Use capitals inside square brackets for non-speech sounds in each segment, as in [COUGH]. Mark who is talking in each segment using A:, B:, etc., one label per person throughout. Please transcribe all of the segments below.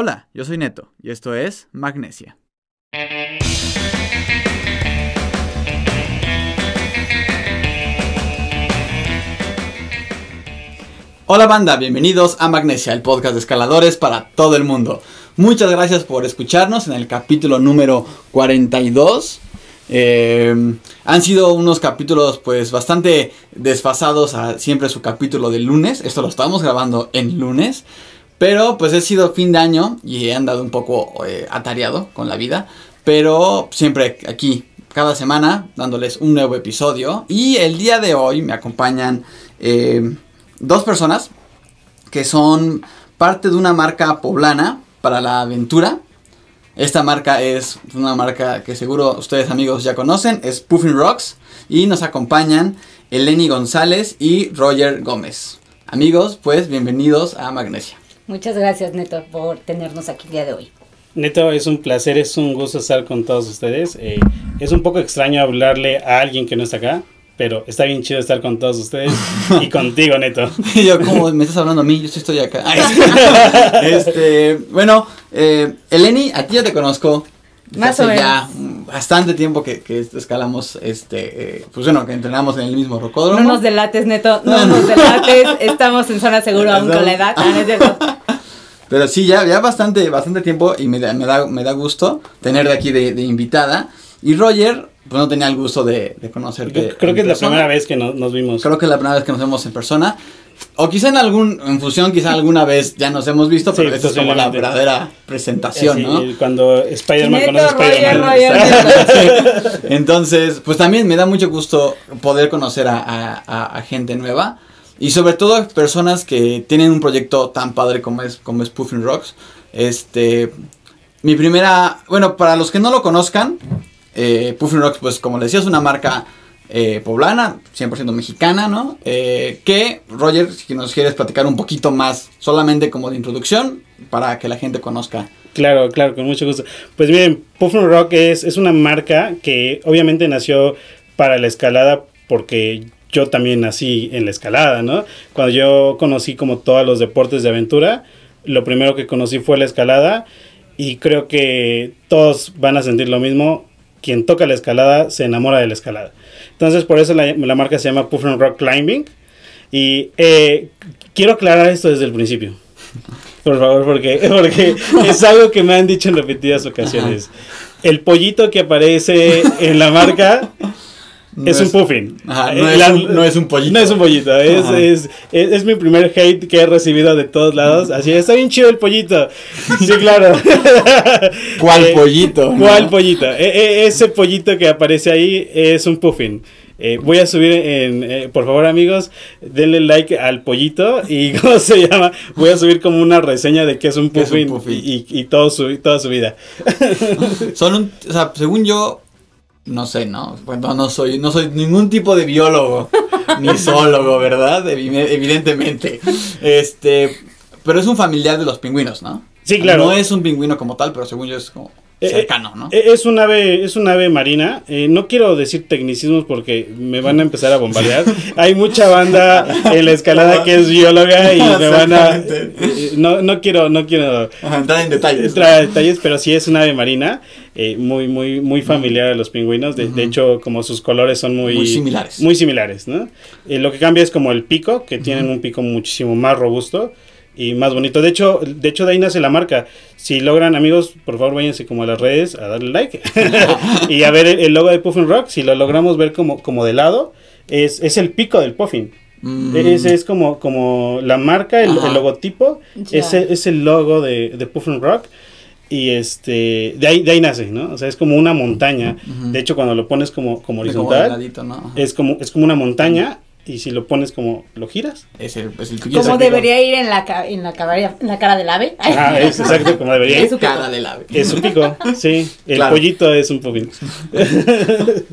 A: Hola, yo soy Neto y esto es Magnesia. Hola banda, bienvenidos a Magnesia, el podcast de escaladores para todo el mundo. Muchas gracias por escucharnos en el capítulo número 42. Eh, han sido unos capítulos pues bastante desfasados a siempre su capítulo del lunes. Esto lo estamos grabando en lunes. Pero pues he sido fin de año y he andado un poco eh, atareado con la vida. Pero siempre aquí, cada semana, dándoles un nuevo episodio. Y el día de hoy me acompañan eh, dos personas que son parte de una marca poblana para la aventura. Esta marca es una marca que seguro ustedes amigos ya conocen, es Puffin Rocks. Y nos acompañan Eleni González y Roger Gómez. Amigos, pues bienvenidos a Magnesia.
B: Muchas gracias Neto por tenernos aquí el día de hoy.
C: Neto, es un placer, es un gusto estar con todos ustedes. Eh, es un poco extraño hablarle a alguien que no está acá, pero está bien chido estar con todos ustedes y [LAUGHS] contigo, Neto.
A: Y yo, como me estás hablando a mí, yo sí estoy acá. [LAUGHS] este, bueno, eh, Eleni, a ti ya te conozco.
B: Más o
A: hace
B: menos.
A: ya bastante tiempo que, que escalamos, este, eh, pues bueno, que entrenamos en el mismo rocódromo.
B: No nos delates, Neto, no,
A: No, no.
B: nos delates. Estamos en zona segura aún con la edad. Ah, no es. [LAUGHS]
A: Pero sí, ya, ya bastante, bastante tiempo y me da, me da, me da gusto tener de aquí de, de invitada. Y Roger, pues no tenía el gusto de, de conocerte.
C: Creo, creo que es la
A: persona.
C: primera vez que no- nos vimos.
A: Creo que es la primera vez que nos vemos en persona. O quizá en algún, en fusión, quizá alguna vez ya nos hemos visto, pero
C: Sí,
A: esta es como la verdadera presentación,
C: Así,
A: ¿no?
C: Cuando Spider-Man conoce a Spider-Man. [LAUGHS]
A: Entonces, pues también me da mucho gusto poder conocer a, a- a- a gente nueva. Y sobre todo a personas que tienen un proyecto tan padre como es, como es Puffin Rocks. Este, mi primera, bueno, para los que no lo conozcan, eh, Puffin Rocks, pues como les decía, es una marca eh, poblana, 100% mexicana, ¿no? Eh, que, Roger, si nos quieres platicar un poquito más, solamente como de introducción, para que la gente conozca.
C: Claro, claro, con mucho gusto. Pues miren, Puffin Rock es, es una marca que obviamente nació para la escalada porque yo también nací en la escalada, ¿no? Cuando yo conocí como todos los deportes de aventura, lo primero que conocí fue la escalada y creo que todos van a sentir lo mismo. Quien toca la escalada se enamora de la escalada. Entonces por eso la, la marca se llama Puffin Rock Climbing. Y eh, quiero aclarar esto desde el principio. Por favor, porque, [LAUGHS] porque es algo que me han dicho en repetidas ocasiones. El pollito que aparece en la marca
A: No
C: es, un puffin.
A: Ajá,
C: Eh,
A: no, es
C: la-
A: un, no es un pollito.
C: No es un pollito, es, es, mi primer hate que he recibido de todos lados. Así, está bien chido el pollito. Sí, claro. [LAUGHS]
A: ¿Cuál
C: Eh,
A: pollito? no?
C: ¿Cuál pollito? E- e- ese pollito que aparece ahí es un puffin. Eh, voy a subir en, eh, por favor amigos, denle like al pollito y [LAUGHS] ¿cómo se llama? Voy a subir como una reseña de que es un
A: ¿Qué es un
C: puffin,
A: puffin?
C: y, y todo su, toda su vida.
A: Son un, o sea, según yo, no sé, ¿no? Bueno, no soy, no soy ningún tipo de biólogo, [LAUGHS] ni zoólogo, ¿verdad? Evi- Evidentemente. Este, pero es un familiar de los pingüinos, ¿no?
C: Sí, claro.
A: No es un pingüino como tal, pero según yo es como
C: Eh,
A: cercano, ¿no?
C: Eh, Es un ave, es un ave marina. Eh, no quiero decir tecnicismos porque me van a empezar a bombardear. [LAUGHS] Hay mucha banda en la escalada que es bióloga y me van a. Eh, No, no quiero, no quiero
A: Ajá, entrar en detalles.
C: entrar a detalles, pero sí es un ave marina, eh, muy, muy, muy familiar a los pingüinos. De, de hecho, como sus colores son muy,
A: Muy similares.
C: Muy similares, ¿no? Eh, lo que cambia es como el pico, que tienen un pico muchísimo más robusto y más bonito. De hecho, de hecho de ahí nace la marca. Si logran, amigos, por favor váyanse como a las redes a darle like [LAUGHS] [LAUGHS] y a ver el, el logo de Puffin Rock. Si lo logramos ver como, como de lado, es, es el pico del Puffin.
A: Mm,
C: Ese es como, como la marca, el, logotipo, ese es el logo de, de Puffin Rock. Y este, de ahí, de ahí nace, ¿no? O sea, es como una montaña. De hecho, cuando lo pones como, como
A: como
C: horizontal,
A: ladito, ¿no?
C: Es como, es como una montaña. Y si lo pones como, lo giras.
A: Es el, es el.
B: Como debería ir en la, ca- en la, cara, en la cara del ave.
C: Ah, [LAUGHS] es exacto como debería
B: Es
C: ir.
B: su pico.
A: cara del ave.
C: Es su pico, sí. El
A: Claro.
C: pollito es un puffin.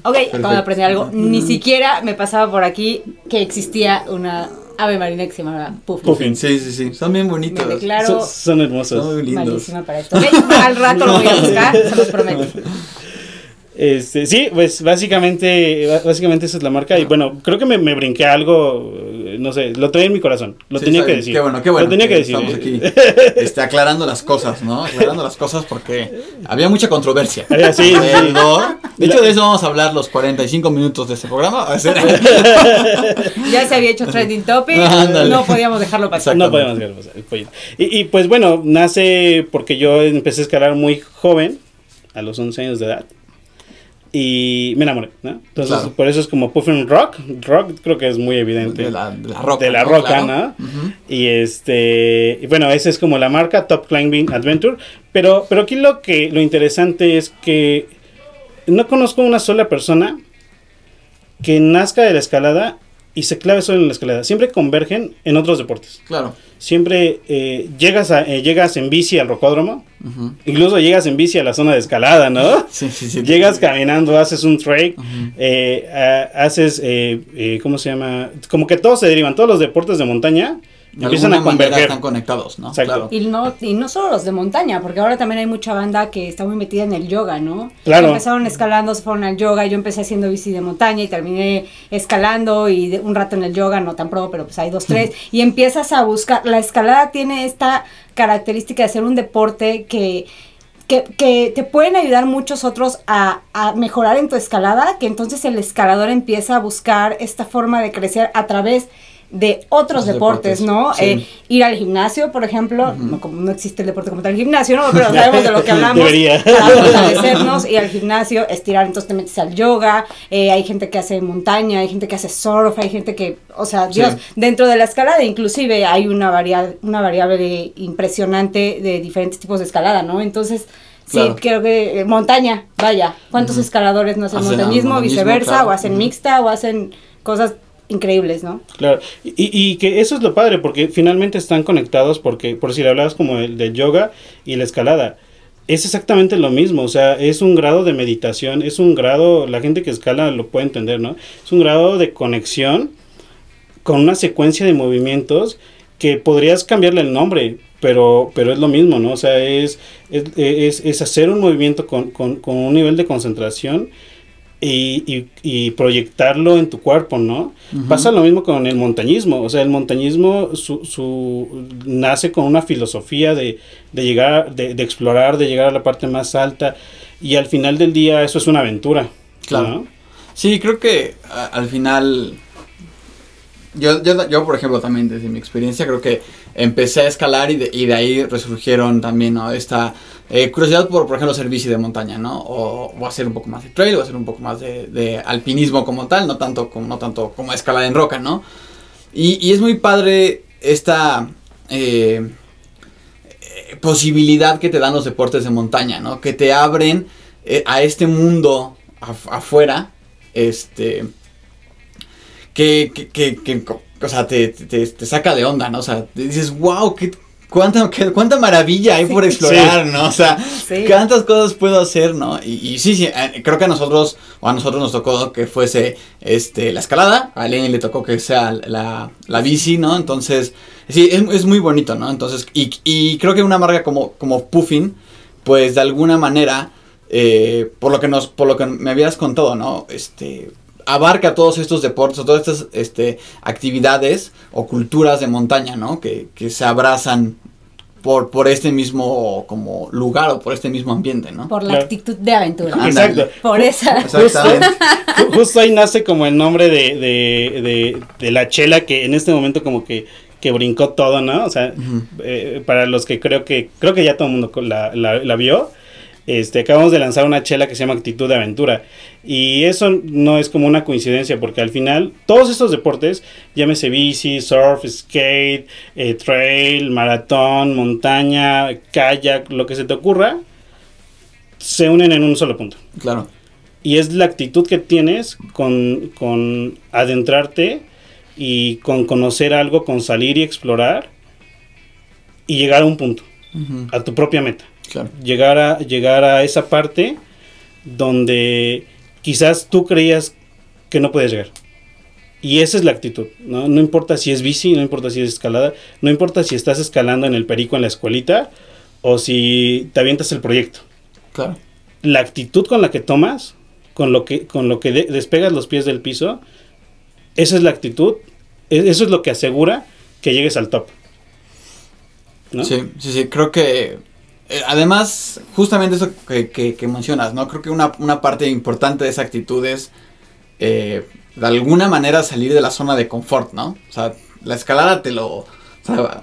B: Ok, acabo de aprender algo. Ni siquiera me pasaba por aquí que existía una ave marina que se llamaba Puffin.
C: Puffin.
A: Sí, sí, sí. Son bien bonitos.
B: Me declaro
C: Son, son hermosos.
A: Son muy lindos.
B: malísima para esto. Al rato lo voy a buscar, se los prometo. [LAUGHS]
C: Este, sí, pues básicamente, básicamente esa es la marca. Y bueno, creo que me, me brinqué algo, eh, no sé, lo tenía en mi corazón. Lo
A: Sí,
C: tenía que
A: bien.
C: decir.
A: Qué bueno, qué bueno.
C: Lo tenía que decir.
A: Estamos aquí [LAUGHS] este, aclarando las cosas, ¿no? Aclarando las cosas porque había mucha controversia. [LAUGHS]
C: Había- sí.
A: De hecho, de eso vamos a hablar los 45 minutos de este programa. [LAUGHS]
B: Ya se había hecho trending topic,
A: Ándale.
B: no podíamos dejarlo pasar.
C: No podemos dejarlo pasar, y, pues bueno, nace porque yo empecé a escalar muy joven, a los 11 años de edad. Y me enamoré, ¿no? Entonces,
A: Claro.
C: por eso es como Puffin Rock. Rock creo que es muy evidente.
A: de, la, de la roca.
C: de la
A: ¿no?
C: roca,
A: Claro.
C: ¿no? Y este, y bueno, esa es como la marca Top Climbing Adventure. Pero, pero aquí lo que lo interesante es que no conozco una sola persona que nazca de la escalada y se clave solo en la escalada. Siempre convergen en otros deportes.
A: Claro.
C: Siempre eh, llegas, a, eh, llegas en bici al rocódromo, incluso llegas en bici a la zona de escalada, ¿no? [LAUGHS]
A: Sí, sí, sí.
C: Llegas caminando, haces un trek, eh, ha- haces, eh, ¿cómo se llama? Como que todos se derivan, todos los deportes de montaña
A: De
C: empiezan a
A: alguna manera
C: converger.
A: están conectados, ¿no? Claro.
B: Y no, y no solo los de montaña, porque ahora también hay mucha banda que está muy metida en el yoga, ¿no?
C: Claro.
B: Empezaron escalando, se fueron al yoga, yo empecé haciendo bici de montaña y terminé escalando y de- un rato en el yoga, no tan pro, pero pues hay dos, tres, y empiezas a buscar, la escalada tiene esta característica de ser un deporte que... Que, que te pueden ayudar muchos otros a, a mejorar en tu escalada, que entonces el escalador empieza a buscar esta forma de crecer a través de otros deportes,
A: deportes,
B: ¿no?
A: sí.
B: Eh, ir al gimnasio, por ejemplo, no, como no existe el deporte como tal el gimnasio, ¿no? Pero [LAUGHS] sabemos de lo que hablamos.
C: Debería. [LAUGHS]
B: Para fortalecernos, ir al gimnasio, estirar, entonces te metes al yoga, eh, hay gente que hace montaña, hay gente que hace surf, hay gente que, o sea,
A: Sí.
B: Dios, dentro de la escalada inclusive hay una variable, una variable impresionante de diferentes tipos de escalada, ¿no? Entonces,
A: Claro.
B: sí, creo que eh, montaña, vaya, ¿cuántos escaladores no hacen
A: Hacen
B: montañismo,
A: montañismo,
B: viceversa,
A: claro.
B: o hacen mixta, o hacen cosas increíbles, ¿no?
C: Claro, y, que eso es lo padre, porque finalmente están conectados, porque por si le hablabas como el del yoga y la escalada, es exactamente lo mismo, o sea, es un grado de meditación, es un grado, la gente que escala lo puede entender, ¿no? Es un grado de conexión con una secuencia de movimientos que podrías cambiarle el nombre, pero, pero es lo mismo, ¿no? O sea, es, es, es, hacer un movimiento con, con un nivel de concentración y, y, y proyectarlo en tu cuerpo, ¿no? Pasa lo mismo con el montañismo, o sea, el montañismo su, su, nace con una filosofía de, de llegar, de, de explorar, de llegar a la parte más alta y al final del día eso es una aventura.
A: Claro.
C: ¿no?
A: Sí, creo que a- al final. Yo, yo, yo, por ejemplo, también desde mi experiencia, creo que empecé a escalar y de, y de ahí resurgieron también. Esta eh, curiosidad por, por ejemplo, hacer bici de montaña, ¿no? O, o hacer un poco más de trail, o hacer un poco más de, alpinismo como tal, no tanto como, no tanto como escalar en roca, ¿no? Y, es muy padre esta eh, posibilidad que te dan los deportes de montaña, ¿no? Que te abren eh, a este mundo af- afuera, este, que, que, o sea, te, te, te saca de onda, ¿no? O sea, te dices, wow, qué, cuánta, qué- cuánta maravilla hay por explorar, ¿no? O sea,
B: Sí.
A: cuántas cosas puedo hacer, ¿no? Y, y sí, sí, eh, creo que a nosotros, o a nosotros nos tocó que fuese este, la escalada, a Lenny le tocó que sea la, la bici, ¿no? Entonces, sí, es, es muy bonito, ¿no? Entonces, y, y creo que una marca como, como Puffin, pues de alguna manera, eh, por lo que nos, por lo que me habías contado, ¿no? Este abarca todos estos deportes, o todas estas este, actividades o culturas de montaña, ¿no? Que, que se abrazan por, por este mismo como lugar o por este mismo ambiente, ¿no?
B: Por la
C: Claro.
B: actitud de aventura.
C: Exacto.
B: Por esa.
A: Exactamente.
C: Ju- Justo ahí nace como el nombre de, de, de, de la chela que en este momento como que, que brincó todo, ¿no? O sea, eh, para los que creo que creo que ya todo el mundo la, la, la vio, este, acabamos de lanzar una chela que se llama Actitud de Aventura. Y eso no es como una coincidencia, porque al final todos estos deportes, llámese bici, surf, skate, eh, trail, maratón, montaña, kayak, lo que se te ocurra, se unen en un solo punto.
A: Claro.
C: Y es la actitud que tienes con, con adentrarte y con conocer algo, con salir y explorar y llegar a un punto, a tu propia meta.
A: Claro.
C: Llegar a, llegar a esa parte donde quizás tú creías que no podías llegar. Y esa es la actitud, ¿no? No importa si es bici, no importa si es escalada, no importa si estás escalando en el perico en la escuelita o si te avientas el proyecto
A: Claro.
C: la actitud con la que tomas con lo que, con lo que de- despegas los pies del piso, esa es la actitud, e- eso es lo que asegura que llegues al top. ¿no?
A: Sí, sí, sí, creo que eh, además, justamente eso que, que- que mencionas, ¿no? Creo que una, una parte importante de esa actitud es eh, de alguna manera salir de la zona de confort, ¿no? O sea, la escalada te lo... o sea,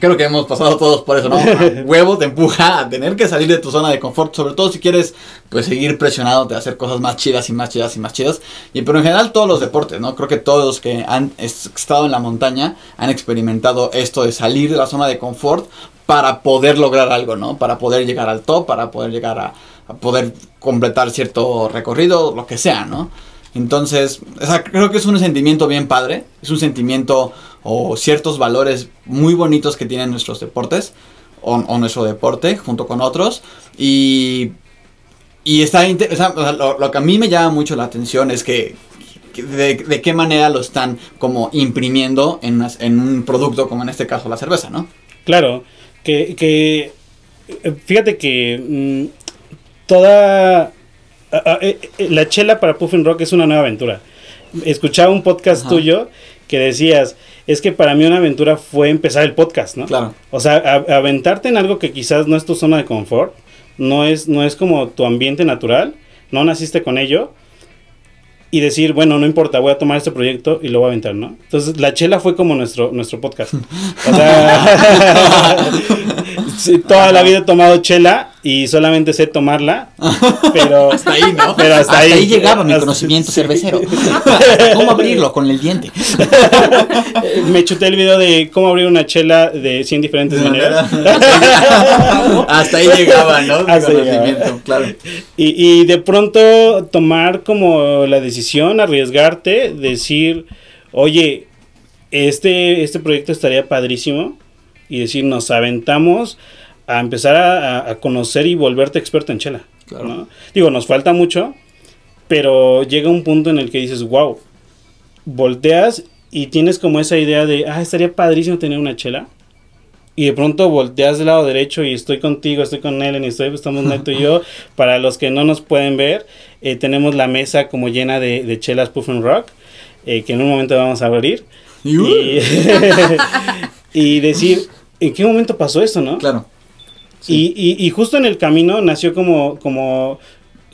A: creo que hemos pasado todos por eso, ¿no? A [LAUGHS] huevo te empuja a tener que salir de tu zona de confort, sobre todo si quieres pues seguir presionándote a hacer cosas más chidas y más chidas y más chidas. Y pero en general todos los deportes, ¿no? Creo que todos los que han es- estado en la montaña han experimentado esto de salir de la zona de confort para poder lograr algo, ¿no? Para poder llegar al top, para poder llegar a, a poder completar cierto recorrido, lo que sea, ¿no? Entonces, o sea, creo que es un sentimiento bien padre, es un sentimiento o ciertos valores muy bonitos que tienen nuestros deportes o, o nuestro deporte junto con otros y, y está o lo, que a mí me llama mucho la atención es que, de, qué manera lo están como imprimiendo en un producto como en este caso la cerveza, ¿no?
C: Claro, que, que eh, fíjate que mm, toda ah, ah, eh, eh, la chela para Puffin Rock es una nueva aventura. Escuchaba un podcast
A: Ajá.
C: tuyo que decías, es que para mí una aventura fue empezar el podcast, ¿no?
A: Claro.
C: O sea, a- aventarte en algo que quizás no es tu zona de confort, no es, no es como tu ambiente natural, no naciste con ello, y decir, bueno, no importa, voy a tomar este proyecto y lo voy a aventar, ¿no? Entonces, la chela fue como nuestro, nuestro podcast. [LAUGHS] O sea, [LAUGHS] sí, toda la vida he tomado chela y solamente sé tomarla, [LAUGHS] pero...
A: Hasta ahí, ¿no?
C: Pero hasta ahí.
A: llegaba mi
C: Hasta-
A: conocimiento
C: sí.
A: cervecero. [LAUGHS] ¿Cómo abrirlo con el diente? [LAUGHS]
C: Me chuté el video de cómo abrir una chela de 100 diferentes maneras.
A: Hasta ahí llegaba, ¿no? Mi
C: Hasta ahí
A: conocimiento, claro.
C: Y, y de pronto tomar como la decisión, arriesgarte, decir, oye, este, este proyecto estaría padrísimo. Y decir, nos aventamos a empezar a, a- conocer y volverte experto en chela.
A: Claro.
C: ¿no? Digo, nos falta mucho, pero llega un punto en el que dices, wow, volteas y tienes como esa idea de, ah, estaría padrísimo tener una chela. Y de pronto volteas del lado derecho y estoy contigo, estoy con Ellen y estoy, estamos [LAUGHS] Neto y yo. Para los que no nos pueden ver, eh, tenemos la mesa como llena de, de chelas Puff and Rock, eh, que en un momento vamos a abrir.
A: Y, [LAUGHS]
C: y decir, ¿en qué momento pasó esto, no?
A: Claro.
C: Y, y, y justo en el camino nació como, como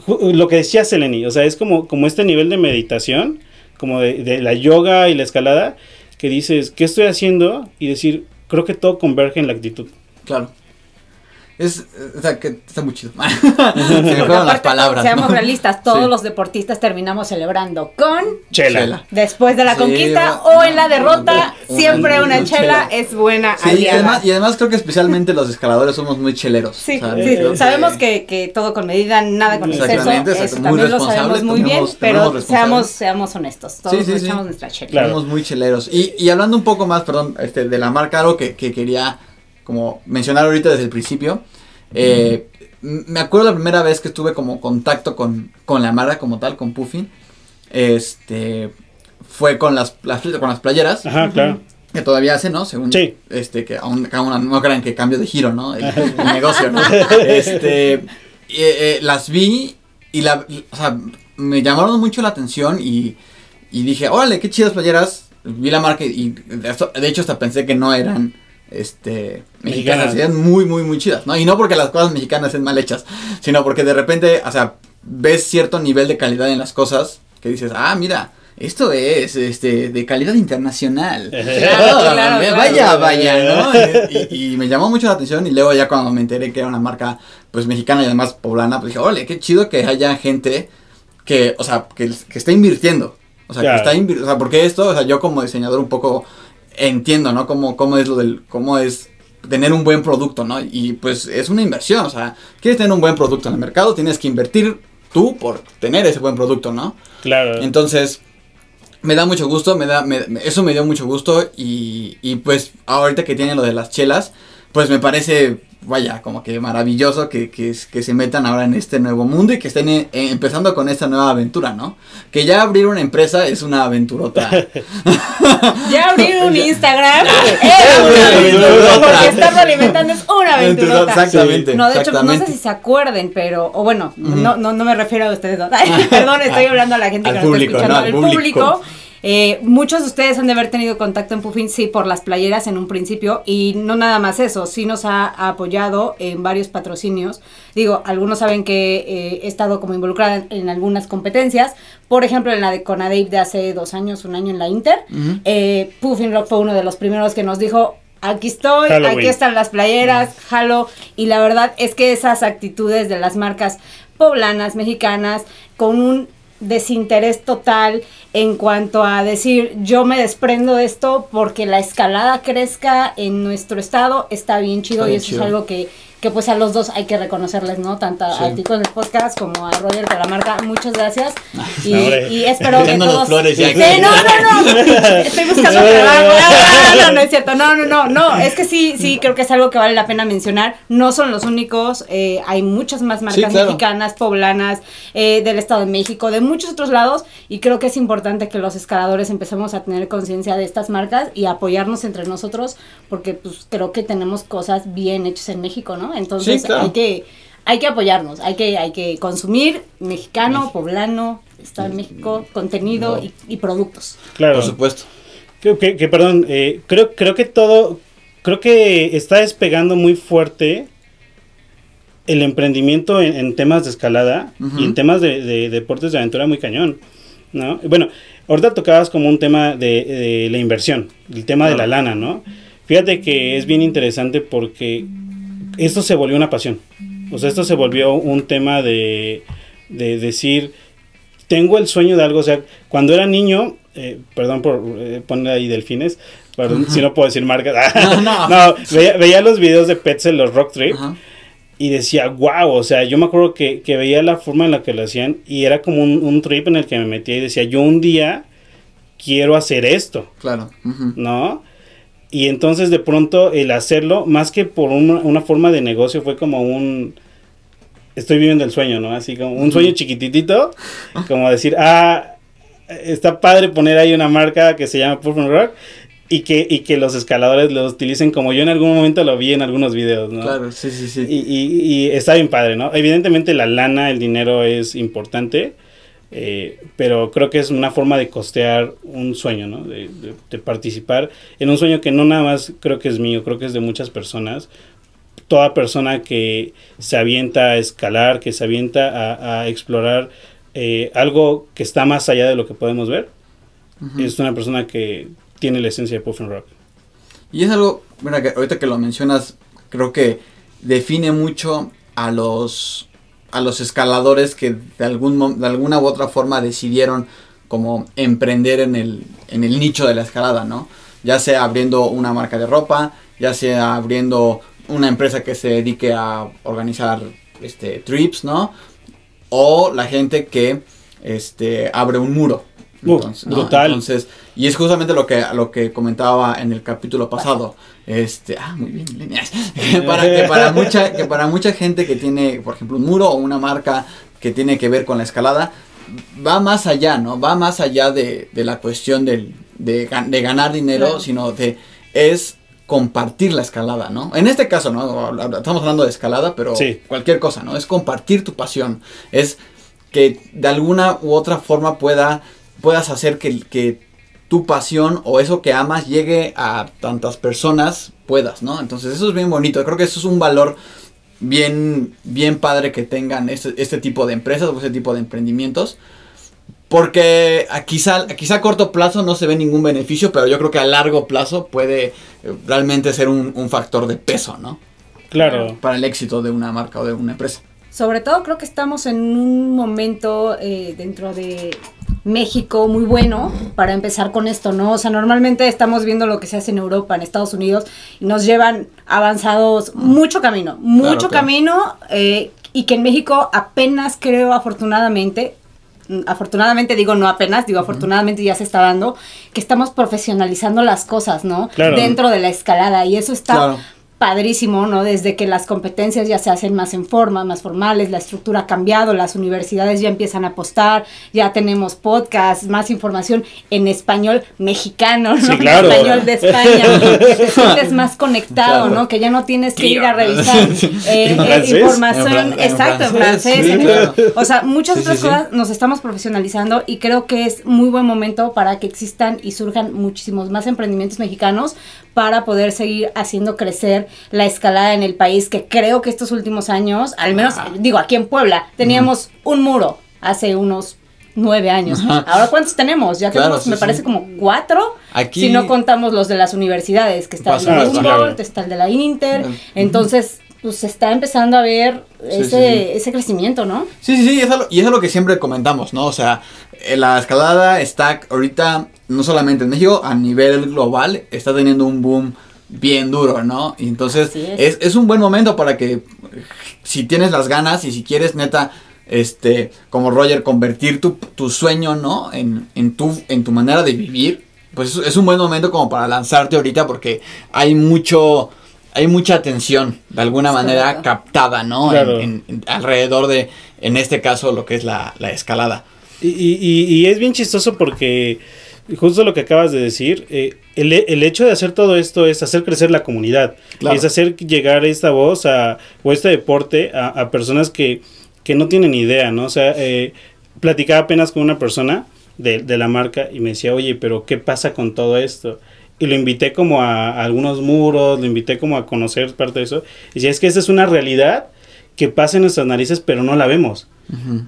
C: lo que decía Seleni, o sea, es como, como este nivel de meditación, como de, de la yoga y la escalada, que dices, ¿qué estoy haciendo? Y decir, creo que todo converge en la actitud.
A: Claro. Es, o sea, que está muy chido. [LAUGHS] Se me fueron las palabras.
B: Seamos
A: ¿no?
B: realistas, todos
A: Sí.
B: los deportistas terminamos celebrando con
C: Chela.
A: Chela.
B: después de la
A: Sí,
B: conquista o en la derrota, [LAUGHS] siempre una
A: una
B: chela
A: chela.
B: es buena
A: Sí, y además, y además creo que especialmente los escaladores somos muy cheleros.
B: Sí, sabemos que, que todo con medida, nada con exceso,
A: Exactamente,
B: eso también lo sabemos
A: responsables,
B: muy bien, pero seamos, seamos honestos, todos
A: Sí, sí,
B: nos
A: sí.
B: echamos nuestra chela.
C: Claro.
A: Somos muy cheleros. Y, y hablando un poco más, perdón, este, de la marca, algo que, que quería como mencionar ahorita desde el principio. eh, Me acuerdo la primera vez que estuve como contacto con, con la marca como tal, con Puffin. Este fue con las, las con las playeras.
C: Ajá, claro.
A: Que todavía hace, ¿no? Según
C: Sí.
A: este, que aún, aún no crean que cambio de giro, ¿no? El, el negocio, ¿no? [LAUGHS] Este, eh, eh, las vi y la, o sea, me llamaron mucho la atención y, y dije, órale, qué chidas playeras. Vi la marca y de, esto- de hecho hasta pensé que no eran, este, mexicanas,
C: Mexicanas.
A: eran muy, muy, muy chidas, ¿no? Y no porque las cosas mexicanas sean mal hechas, sino porque de repente, o sea, ves cierto nivel de calidad en las cosas que dices, ah, mira, esto es este de calidad internacional. [LAUGHS]
B: Claro, claro,
A: ve-
B: claro.
A: Vaya, vaya, ¿no? Y, y me llamó mucho la atención y luego ya cuando me enteré que era una marca pues mexicana y además poblana, pues dije, órale, qué chido que haya gente que, o sea, que, que está invirtiendo. O sea,
C: Claro.
A: que está invirtiendo, o sea, porque esto, o sea, yo como diseñador un poco entiendo, ¿no? Cómo, cómo es lo del, cómo es tener un buen producto, ¿no? Y pues es una inversión, o sea, quieres tener un buen producto en el mercado, tienes que invertir tú por tener ese buen producto, ¿no?
C: Claro.
A: Entonces, me da mucho gusto, me da, me- eso me dio mucho gusto y, y pues ahorita que tienen lo de las chelas, pues me parece, vaya, como que maravilloso que, que, que se metan ahora en este nuevo mundo y que estén eh, empezando con esta nueva aventura, ¿no? Que ya abrir una empresa es una aventurota. [LAUGHS]
B: ya abrir un Instagram es una aventurota. Porque estarlo alimentando es una aventurota.
A: Exactamente.
B: No, de hecho, no sé si se acuerden, pero, o bueno, no, no, no me refiero a ustedes dos. [LAUGHS] Perdón, estoy hablando a la gente
A: Al
B: que
A: público,
B: nos está
A: ¿no?
B: escuchando.
A: Al
B: El
A: público.
B: público. Eh, muchos de ustedes han de haber tenido contacto en Puffin, sí, por las playeras en un principio, y no nada más eso, sí nos ha, apoyado en varios patrocinios. Digo, algunos saben que eh, he estado como involucrada en, en algunas competencias, por ejemplo, en la de Conadep de hace dos años, un año en la Inter. Eh, Puffin Rock fue uno de los primeros que nos dijo, aquí estoy,
C: Halloween.
B: aquí están las playeras, jalo, y la verdad es que esas actitudes de las marcas poblanas, mexicanas, con un desinterés total en cuanto a decir yo me desprendo de esto porque la escalada crezca en nuestro estado está bien chido
A: Está
B: y eso
A: chido.
B: es algo que, que pues a los dos hay que reconocerles, ¿no? Tanto
A: Sí.
B: a ti con el podcast como a Roger con la marca, muchas gracias [LAUGHS] y, espero que
A: Echándonos
B: todos...
A: flores ya
B: Sí,
A: aquí.
B: no, no, no, [LAUGHS] estoy buscando trabajo, Ah, no, no es cierto, no, no, no, no, es que sí, sí, creo que es algo que vale la pena mencionar, no son los únicos, eh, hay muchas más marcas
A: claro.
B: mexicanas, poblanas, eh, del Estado de México, de muchos otros lados, y creo que es importante que los escaladores empecemos a tener conciencia de estas marcas y apoyarnos entre nosotros, porque pues creo que tenemos cosas bien hechas en México, ¿no? Entonces
A: Sí, claro.
B: hay que hay que apoyarnos, hay que hay que consumir mexicano, poblano, Estado de México, contenido y, y productos.
C: Claro.
A: Por supuesto.
C: Que, que, perdón, eh, creo, creo que todo, creo que está despegando muy fuerte el emprendimiento en, en temas de escalada y en temas de, de deportes de aventura muy cañón, ¿no? Bueno, ahorita tocabas como un tema de, de la inversión, el tema de la lana, ¿no? Fíjate que es bien interesante porque esto se volvió una pasión. O sea, esto se volvió un tema de, de decir, tengo el sueño de algo. O sea, cuando era niño, eh, perdón por eh, poner ahí delfines, perdón si no puedo decir marcas. [LAUGHS]
A: No, no.
C: no, veía, veía los videos de Petzel, los Rock Trip,
A: Ajá.
C: y decía, wow, o sea, yo me acuerdo que, que veía la forma en la que lo hacían y era como un, un trip en el que me metía y decía, yo un día quiero hacer esto.
A: Claro.
C: ¿no? Y entonces de pronto el hacerlo, más que por una, una forma de negocio, fue como un... Estoy viviendo el sueño, ¿no? Así como un sueño chiquititito, como decir, ah, está padre poner ahí una marca que se llama Puffin Rock y que, y que los escaladores lo utilicen como yo en algún momento lo vi en algunos videos, ¿no?
A: Claro, sí, sí, sí.
C: Y, y- y está bien padre, ¿no? Evidentemente la lana, el dinero es importante, eh, pero creo que es una forma de costear un sueño, ¿no? De, de- de participar en un sueño que no nada más creo que es mío, creo que es de muchas personas. Toda persona que se avienta a escalar, que se avienta a, a explorar eh, algo que está más allá de lo que podemos ver,
A: Ujú.
C: es una persona que tiene la esencia de Puffin Rock.
A: Y es algo, mira, que ahorita que lo mencionas, creo que define mucho a los a los escaladores que de algún de alguna u otra forma decidieron como emprender en el en el nicho de la escalada, ¿no? Ya sea abriendo una marca de ropa, ya sea abriendo una empresa que se dedique a organizar este trips, ¿no? O la gente que este abre un muro.
C: Uh.
A: Entonces, y es justamente lo que, lo que comentaba en el capítulo pasado. Este, ah, muy bien, líneas. [LAUGHS] Que para, que para mucha, que para mucha gente que tiene, por ejemplo, un muro o una marca que tiene que ver con la escalada, va más allá, ¿no? Va más allá de, de la cuestión del, de, gan- de ganar dinero,
B: Claro.
A: sino de es compartir la escalada, ¿no? En este caso, ¿no? Estamos hablando de escalada, pero
C: Sí.
A: cualquier cosa, ¿no? Es compartir tu pasión. Es que de alguna u otra forma pueda, puedas hacer que, que tu pasión o eso que amas llegue a tantas personas puedas, ¿no? Entonces eso es bien bonito. Creo que eso es un valor bien, bien padre que tengan este, este tipo de empresas o este tipo de emprendimientos. Porque a quizá, a quizá a corto plazo no se ve ningún beneficio, pero yo creo que a largo plazo puede eh, realmente ser un, un factor de peso, ¿no?
C: Claro.
A: Para el éxito de una marca o de una empresa.
B: Sobre todo creo que estamos en un momento eh, dentro de México muy bueno para empezar con esto, ¿no? O sea, normalmente estamos viendo lo que se hace en Europa, en Estados Unidos, y nos llevan avanzados mucho camino, mucho
A: claro.
B: camino, eh, y que en México apenas creo, afortunadamente, mm, afortunadamente digo no apenas, digo afortunadamente ya se está dando, que estamos profesionalizando las cosas, ¿no?
C: Claro.
B: Dentro de la escalada, y eso está
A: Claro.
B: Padrísimo, ¿no? Desde que las competencias ya se hacen más en forma, más formales, la estructura ha cambiado, las universidades ya empiezan a apostar, ya tenemos podcasts, más información en español mexicano, ¿no?
C: Sí, claro.
B: En español de España, [LAUGHS] te sientes más conectado,
A: Claro.
B: ¿no? Que ya no tienes que ir a revisar [LAUGHS] eh,
C: ¿En
B: eh, información,
A: En
B: exacto, en
A: francés, sí, claro.
B: o sea, muchas
A: Sí,
B: otras cosas nos estamos profesionalizando y creo que es muy buen momento para que existan y surjan muchísimos más emprendimientos mexicanos para poder seguir haciendo crecer la escalada en el país, que creo que estos últimos años, al menos,
A: Ajá.
B: digo, aquí en Puebla, teníamos un muro hace unos nueve años.
A: Ajá.
B: Ahora, ¿cuántos tenemos? Ya
A: Claro,
B: tenemos,
A: sí,
B: me
A: sí.
B: parece, como cuatro,
A: Aquí-
B: si no contamos los de las universidades, que está el de Humboldt, está el de la Inter, entonces, pues se está empezando a ver
A: Sí,
B: ese, ese crecimiento, ¿no?
A: Sí, sí, sí, es algo- y eso es lo que siempre comentamos, ¿no? O sea, eh, la escalada está ahorita, no solamente en México, a nivel global, está teniendo un boom bien duro, ¿no? Y entonces
B: es.
A: es. Es, un buen momento para que, si tienes las ganas y si quieres, neta, este, como Roger, convertir tu, tu sueño, ¿no? En, en, tu, en tu manera de vivir, pues es, es un buen momento como para lanzarte ahorita porque hay mucho... Hay mucha atención, de alguna manera, captada, ¿no?
C: Claro.
A: En- en- alrededor de, en este caso, lo que es la, la escalada.
C: Y, y- y es bien chistoso porque justo lo que acabas de decir, eh, el, el hecho de hacer todo esto es hacer crecer la comunidad,
A: Claro.
C: es hacer llegar esta voz a, o este deporte a, a personas que, que no tienen idea, ¿no? O sea, eh, platicaba apenas con una persona de, de la marca y me decía, oye, pero ¿qué pasa con todo esto? Y lo invité como a, a algunos muros, lo invité como a conocer parte de eso. Y decía, es que esa es una realidad que pasa en nuestras narices, pero no la vemos.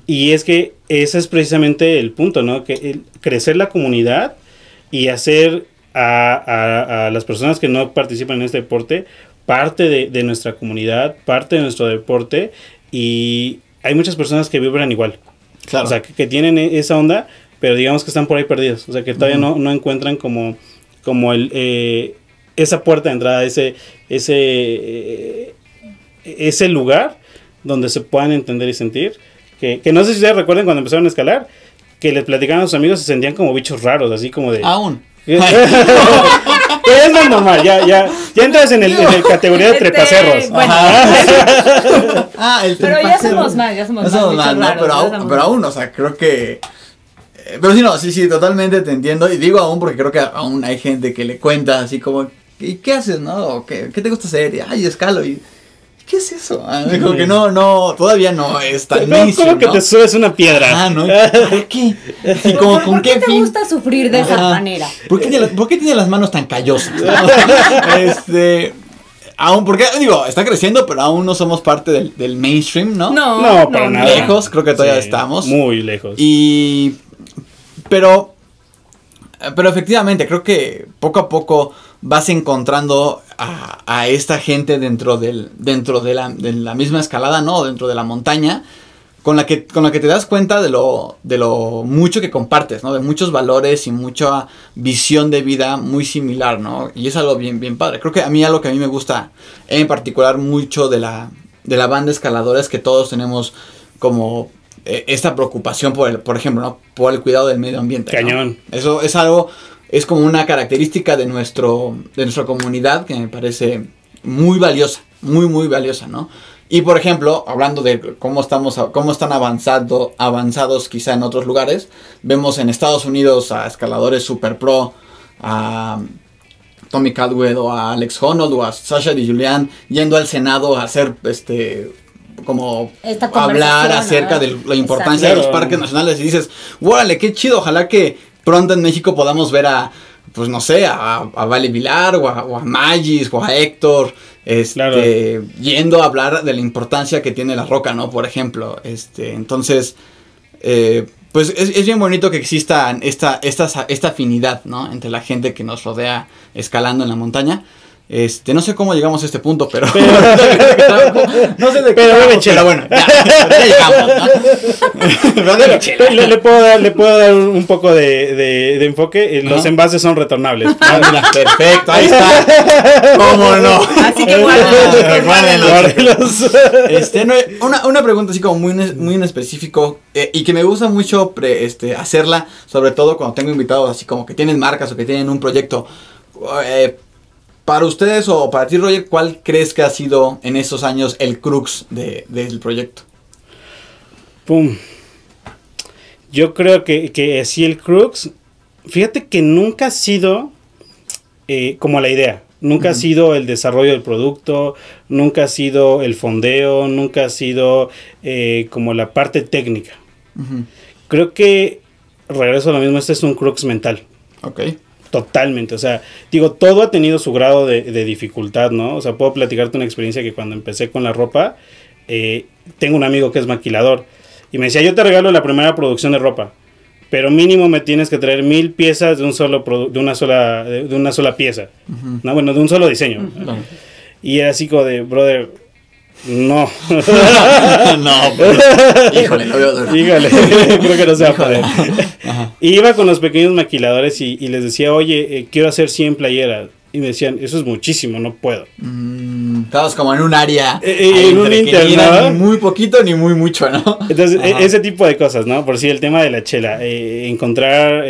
C: Y es que ese es precisamente el punto, ¿no? Que el crecer la comunidad y hacer a, a- a las personas que no participan en este deporte parte de, de nuestra comunidad, parte de nuestro deporte. Y hay muchas personas que vibran igual.
A: Claro.
C: O sea, que, que tienen e- esa onda, pero digamos que están por ahí perdidos. O sea, que todavía no, no encuentran como, como el, eh, esa puerta de entrada, ese, ese, eh, ese lugar donde se puedan entender y sentir. Que, que no sé si ustedes recuerden cuando empezaron a escalar, que les platicaban a sus amigos y se sentían como bichos raros, así como de...
A: Aún. [LAUGHS]
C: Pero es más normal, ya, ya, ya entras en el, en el categoría de
B: Este,
C: trepacerros.
B: bueno. [LAUGHS]
A: Ah, el
B: Pero ya somos más, ya somos
A: No
B: más
A: somos
B: bichos
A: más, ¿no?
B: raros,
A: Pero, aún,
B: somos
A: pero aún, o sea, creo que... eh, Pero sí, no, sí, sí, totalmente te entiendo. Y digo aún porque creo que aún hay gente que le cuenta así como... ¿Y qué haces, no? ¿O ¿Qué, qué te gusta hacer? Y, Ay, escalo. Y, ¿Qué es eso? Ah, Como que no, no, todavía no es tan
C: ¿Cómo,
A: mainstream,
C: cómo que
A: ¿no?
C: te subes una piedra?
A: Ah, ¿no? [LAUGHS] ¿Para qué? Y como,
B: ¿Por,
A: ¿con
B: por qué,
A: qué
B: te
A: fin?
B: gusta sufrir de esa manera?
A: ¿Por qué, tiene, por qué tiene las manos tan callosas? [LAUGHS] este. Aún, porque, digo, está creciendo, pero aún no somos parte del, del mainstream, ¿no?
B: No,
C: No, para nada.
A: Lejos, creo que todavía
C: Sí,
A: estamos.
C: Muy lejos.
A: Y. Pero. Pero efectivamente, creo que poco a poco vas encontrando a, a esta gente dentro, del, dentro de, la, de la misma escalada, ¿no? Dentro de la montaña, con la que, con la que te das cuenta de lo, de lo mucho que compartes, ¿no? De muchos valores y mucha visión de vida muy similar, ¿no? Y es algo bien, bien padre. Creo que a mí algo que a mí me gusta en particular mucho de la, de la banda escaladora es que todos tenemos como eh, esta preocupación por, el, por ejemplo, ¿no? Por el cuidado del medio ambiente. ¿no?
C: Cañón.
A: Eso es algo, es como una característica de, nuestro, de nuestra comunidad que me parece muy valiosa, muy, muy valiosa, ¿no? Y por ejemplo, hablando de cómo estamos, cómo están avanzando, avanzados quizá en otros lugares, vemos en Estados Unidos a escaladores super pro, a Tommy Caldwell o a Alex Honnold o a Sasha Di Julian yendo al Senado a hacer este como hablar acerca
B: ¿no?
A: de la importancia de los parques nacionales y dices, órale, qué chido, ojalá que pronto en México podamos ver a, pues no sé, a, a Vale Vilar o a, o a Magis o a Héctor, este,
C: Claro.
A: yendo a hablar de la importancia que tiene la roca, ¿no? Por ejemplo, este, entonces, eh, pues es, es bien bonito que exista esta, esta, esta afinidad, ¿no? Entre la gente que nos rodea escalando en la montaña. Este, no sé cómo llegamos a este punto, pero. [LAUGHS] no sé de qué.
C: Pero bebe chela.
A: pero bueno, ya, ya llegamos, ¿no? [LAUGHS] Pero bebe chela.
C: Le, le puedo dar, le puedo dar un, poco de, de- de enfoque. Eh, Los
A: Ajá.
C: envases son retornables. [LAUGHS]
A: Ah, mira, perfecto, ahí está. ¿Cómo no?
B: Así que guárdenlos,
A: guárdenlos. Este, no, una, una pregunta así como muy, en- muy en específico eh, y que me gusta mucho pre- este, hacerla, sobre todo cuando tengo invitados así como que tienen marcas o que tienen un proyecto. eh, para ustedes o para ti, Roger, ¿cuál crees que ha sido en estos años el crux de, del proyecto?
C: Pum. Yo creo que, que sí el crux, fíjate que nunca ha sido eh, como la idea. Nunca ha sido el desarrollo del producto, nunca ha sido el fondeo, nunca ha sido eh, como la parte técnica. Creo que, regreso a lo mismo, este es un crux mental.
A: Ok.
C: Totalmente, o sea, digo, todo ha tenido su grado de, dificultad, ¿no? O sea, puedo platicarte una experiencia que cuando empecé con la ropa, eh, tengo un amigo que es maquilador y me decía, yo te regalo la primera producción de ropa, pero mínimo me tienes que traer mil piezas de un solo de una sola de, una sola pieza, no, bueno, de un solo diseño. Y era así como de, brother, no. [LAUGHS]
A: no, pues, híjole, no veo
C: Híjole, [LAUGHS] creo que no se va a poder. Iba con los pequeños maquiladores y, les decía, oye, eh, quiero hacer 100 playeras. Y me decían, eso es muchísimo, no puedo.
A: Mm, estabas como en un área.
C: Eh, eh, en un internado.
A: Ni muy poquito ni muy mucho, ¿no?
C: Entonces, e, ese tipo de cosas, ¿no? Por si el tema de la chela, eh, encontrar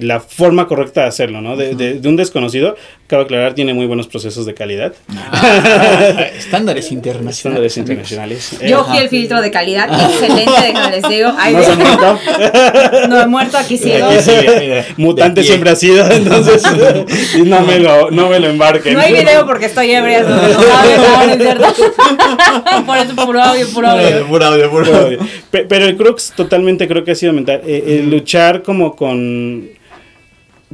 C: la forma correcta de hacerlo, ¿no? De, de, un desconocido, cabe aclarar, tiene muy buenos procesos de calidad.
A: Ah, estándares [LAUGHS] internacionales.
C: Estándares internacionales.
B: Yo fui el filtro de calidad, excelente, déjame les digo.
C: ¿No muerto?
B: no he muerto, aquí sigo.
C: Mutante siempre ha sido, entonces no me lo no, me lo embarquen.
B: No hay video porque estoy ebria, no. [LAUGHS] Por eso puro audio, puro audio.
A: Puro audio, puro audio.
C: Pero el crux totalmente creo que ha sido mental. Eh, luchar como con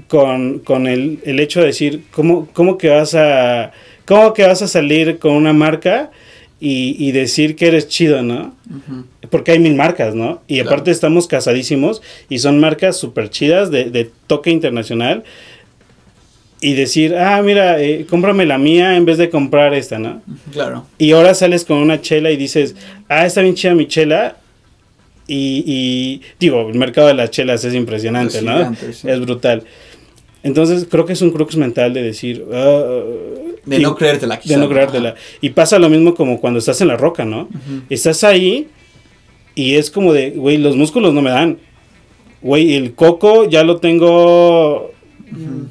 C: con, con el, el, hecho de decir cómo, cómo que vas a cómo que vas a salir con una marca y, y decir que eres chido, ¿no? Porque hay mil marcas, ¿no? Y aparte estamos casadísimos y son marcas súper chidas de, de toque internacional y decir, ah, mira, eh, cómprame la mía en vez de comprar esta, ¿no?
A: Claro.
C: Y ahora sales con una chela y dices, ah, está bien chida mi chela. Y, digo, el mercado de las chelas es impresionante, ¿no? Es brutal. Entonces creo que es un crux mental de decir... Ah,
A: de no creértela.
C: De no creértela. Y pasa lo mismo como cuando estás en la roca, ¿no? Estás ahí y es como de, güey, los músculos no me dan. Güey, el coco ya lo tengo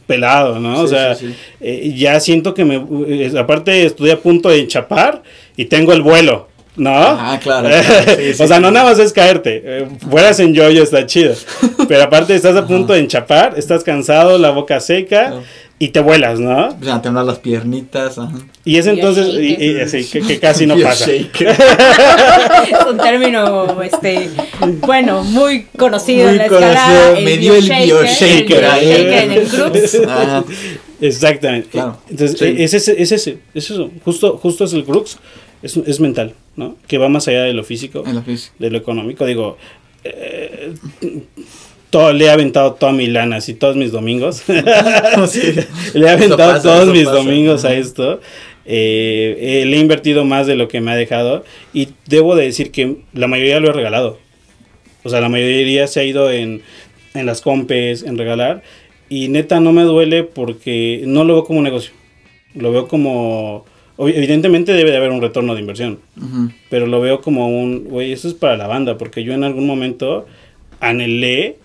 C: pelado, ¿no? o sea, eh, ya siento que me... Eh, aparte estoy a punto de enchapar y tengo el vuelo. ¿No?
A: Ah, claro. [LAUGHS]
C: o sea, no nada más es caerte. Eh, fueras en yoyo está chido. [LAUGHS] Pero aparte estás a punto de enchapar, estás cansado, la boca seca y te vuelas, ¿no?
A: O sea, temblar las piernitas.
C: Y es entonces, y, así, que, casi [LAUGHS] no pasa. es
B: un término, este, bueno, muy conocido en la escalada.
A: Me dio el
B: bioshaker.
A: El
B: en el crux.
C: Exactamente. Claro. Entonces, es ese, es ese, es eso. Justo, justo es el crux. Es, es mental, ¿no? Que va más allá de lo físico,
A: lo físico.
C: de lo económico. Digo, eh, todo, le he aventado toda mi lana, así todos mis domingos. [LAUGHS] [LAUGHS] le he aventado todos mis domingos a esto. Eh, eh, le he invertido más de lo que me ha dejado. Y debo de decir que la mayoría lo he regalado. O sea, la mayoría se ha ido en, en las compes, en regalar. Y neta no me duele porque no lo veo como un negocio. Lo veo como... Evidentemente debe de haber un retorno de inversión. Pero lo veo como un... Güey, eso es para la banda. Porque yo en algún momento anhelé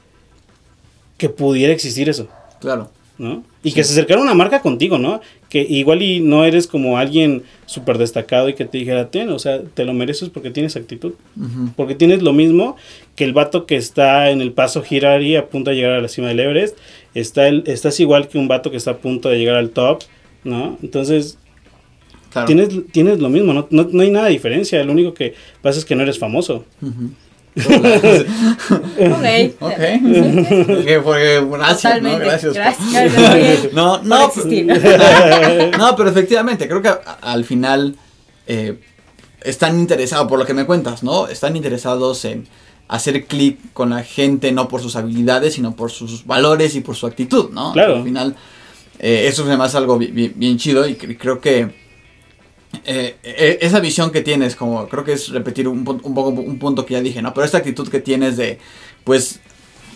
C: que pudiera existir eso.
A: Claro.
C: ¿No? Y que se acercara una marca contigo, ¿no? Que igual y no eres como alguien súper destacado y que te dijera, ten, o sea, te lo mereces porque tienes actitud. Porque tienes lo mismo que el vato que está en el paso Girari a punto de llegar a la cima del Everest. Está el, estás igual que un vato que está a punto de llegar al top, ¿no? Entonces, tienes, tienes lo mismo, ¿no? ¿no? No, hay nada de diferencia. Lo único que pasa es que no eres famoso
B: ok. [LAUGHS] [LAUGHS]
A: Ok. Porque, gracias, ¿no? Gracias.
B: gracias [LAUGHS]
A: no, no, no, pero efectivamente, creo que al final eh, están interesados, por lo que me cuentas, ¿no? Están interesados en hacer clic con la gente, no por sus habilidades, sino por sus valores y por su actitud, ¿no?
C: Claro.
A: Al final, eh, eso es además algo bien, bien chido y creo que eh, eh, esa visión que tienes, como creo que es repetir un, un, poco un punto que ya dije, ¿no? Pero esta actitud que tienes de, pues,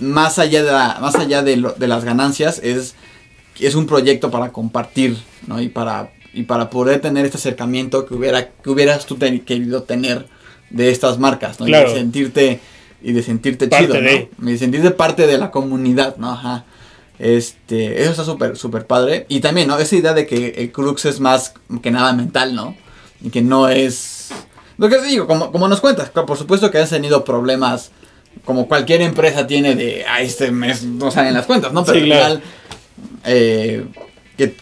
A: más allá de, más allá de, de las ganancias, es, es un proyecto para compartir, ¿no? Y para, y para poder tener este acercamiento que, hubiera, que hubieras tú querido tener de estas marcas, ¿no? Y de sentirte, y de sentirte chido, ¿no? Y de sentirte parte de la comunidad, ¿no? Ajá. Este, eso está súper, súper padre. Y también, ¿no? Esa idea de que el crux es más que nada mental, ¿no? Y que no es... Lo que te digo, como, como nos cuentas, por supuesto que has tenido problemas como cualquier empresa tiene de, a este mes no salen las cuentas, ¿no? Pero
C: Sí,
A: al
C: claro.
A: final, eh, que,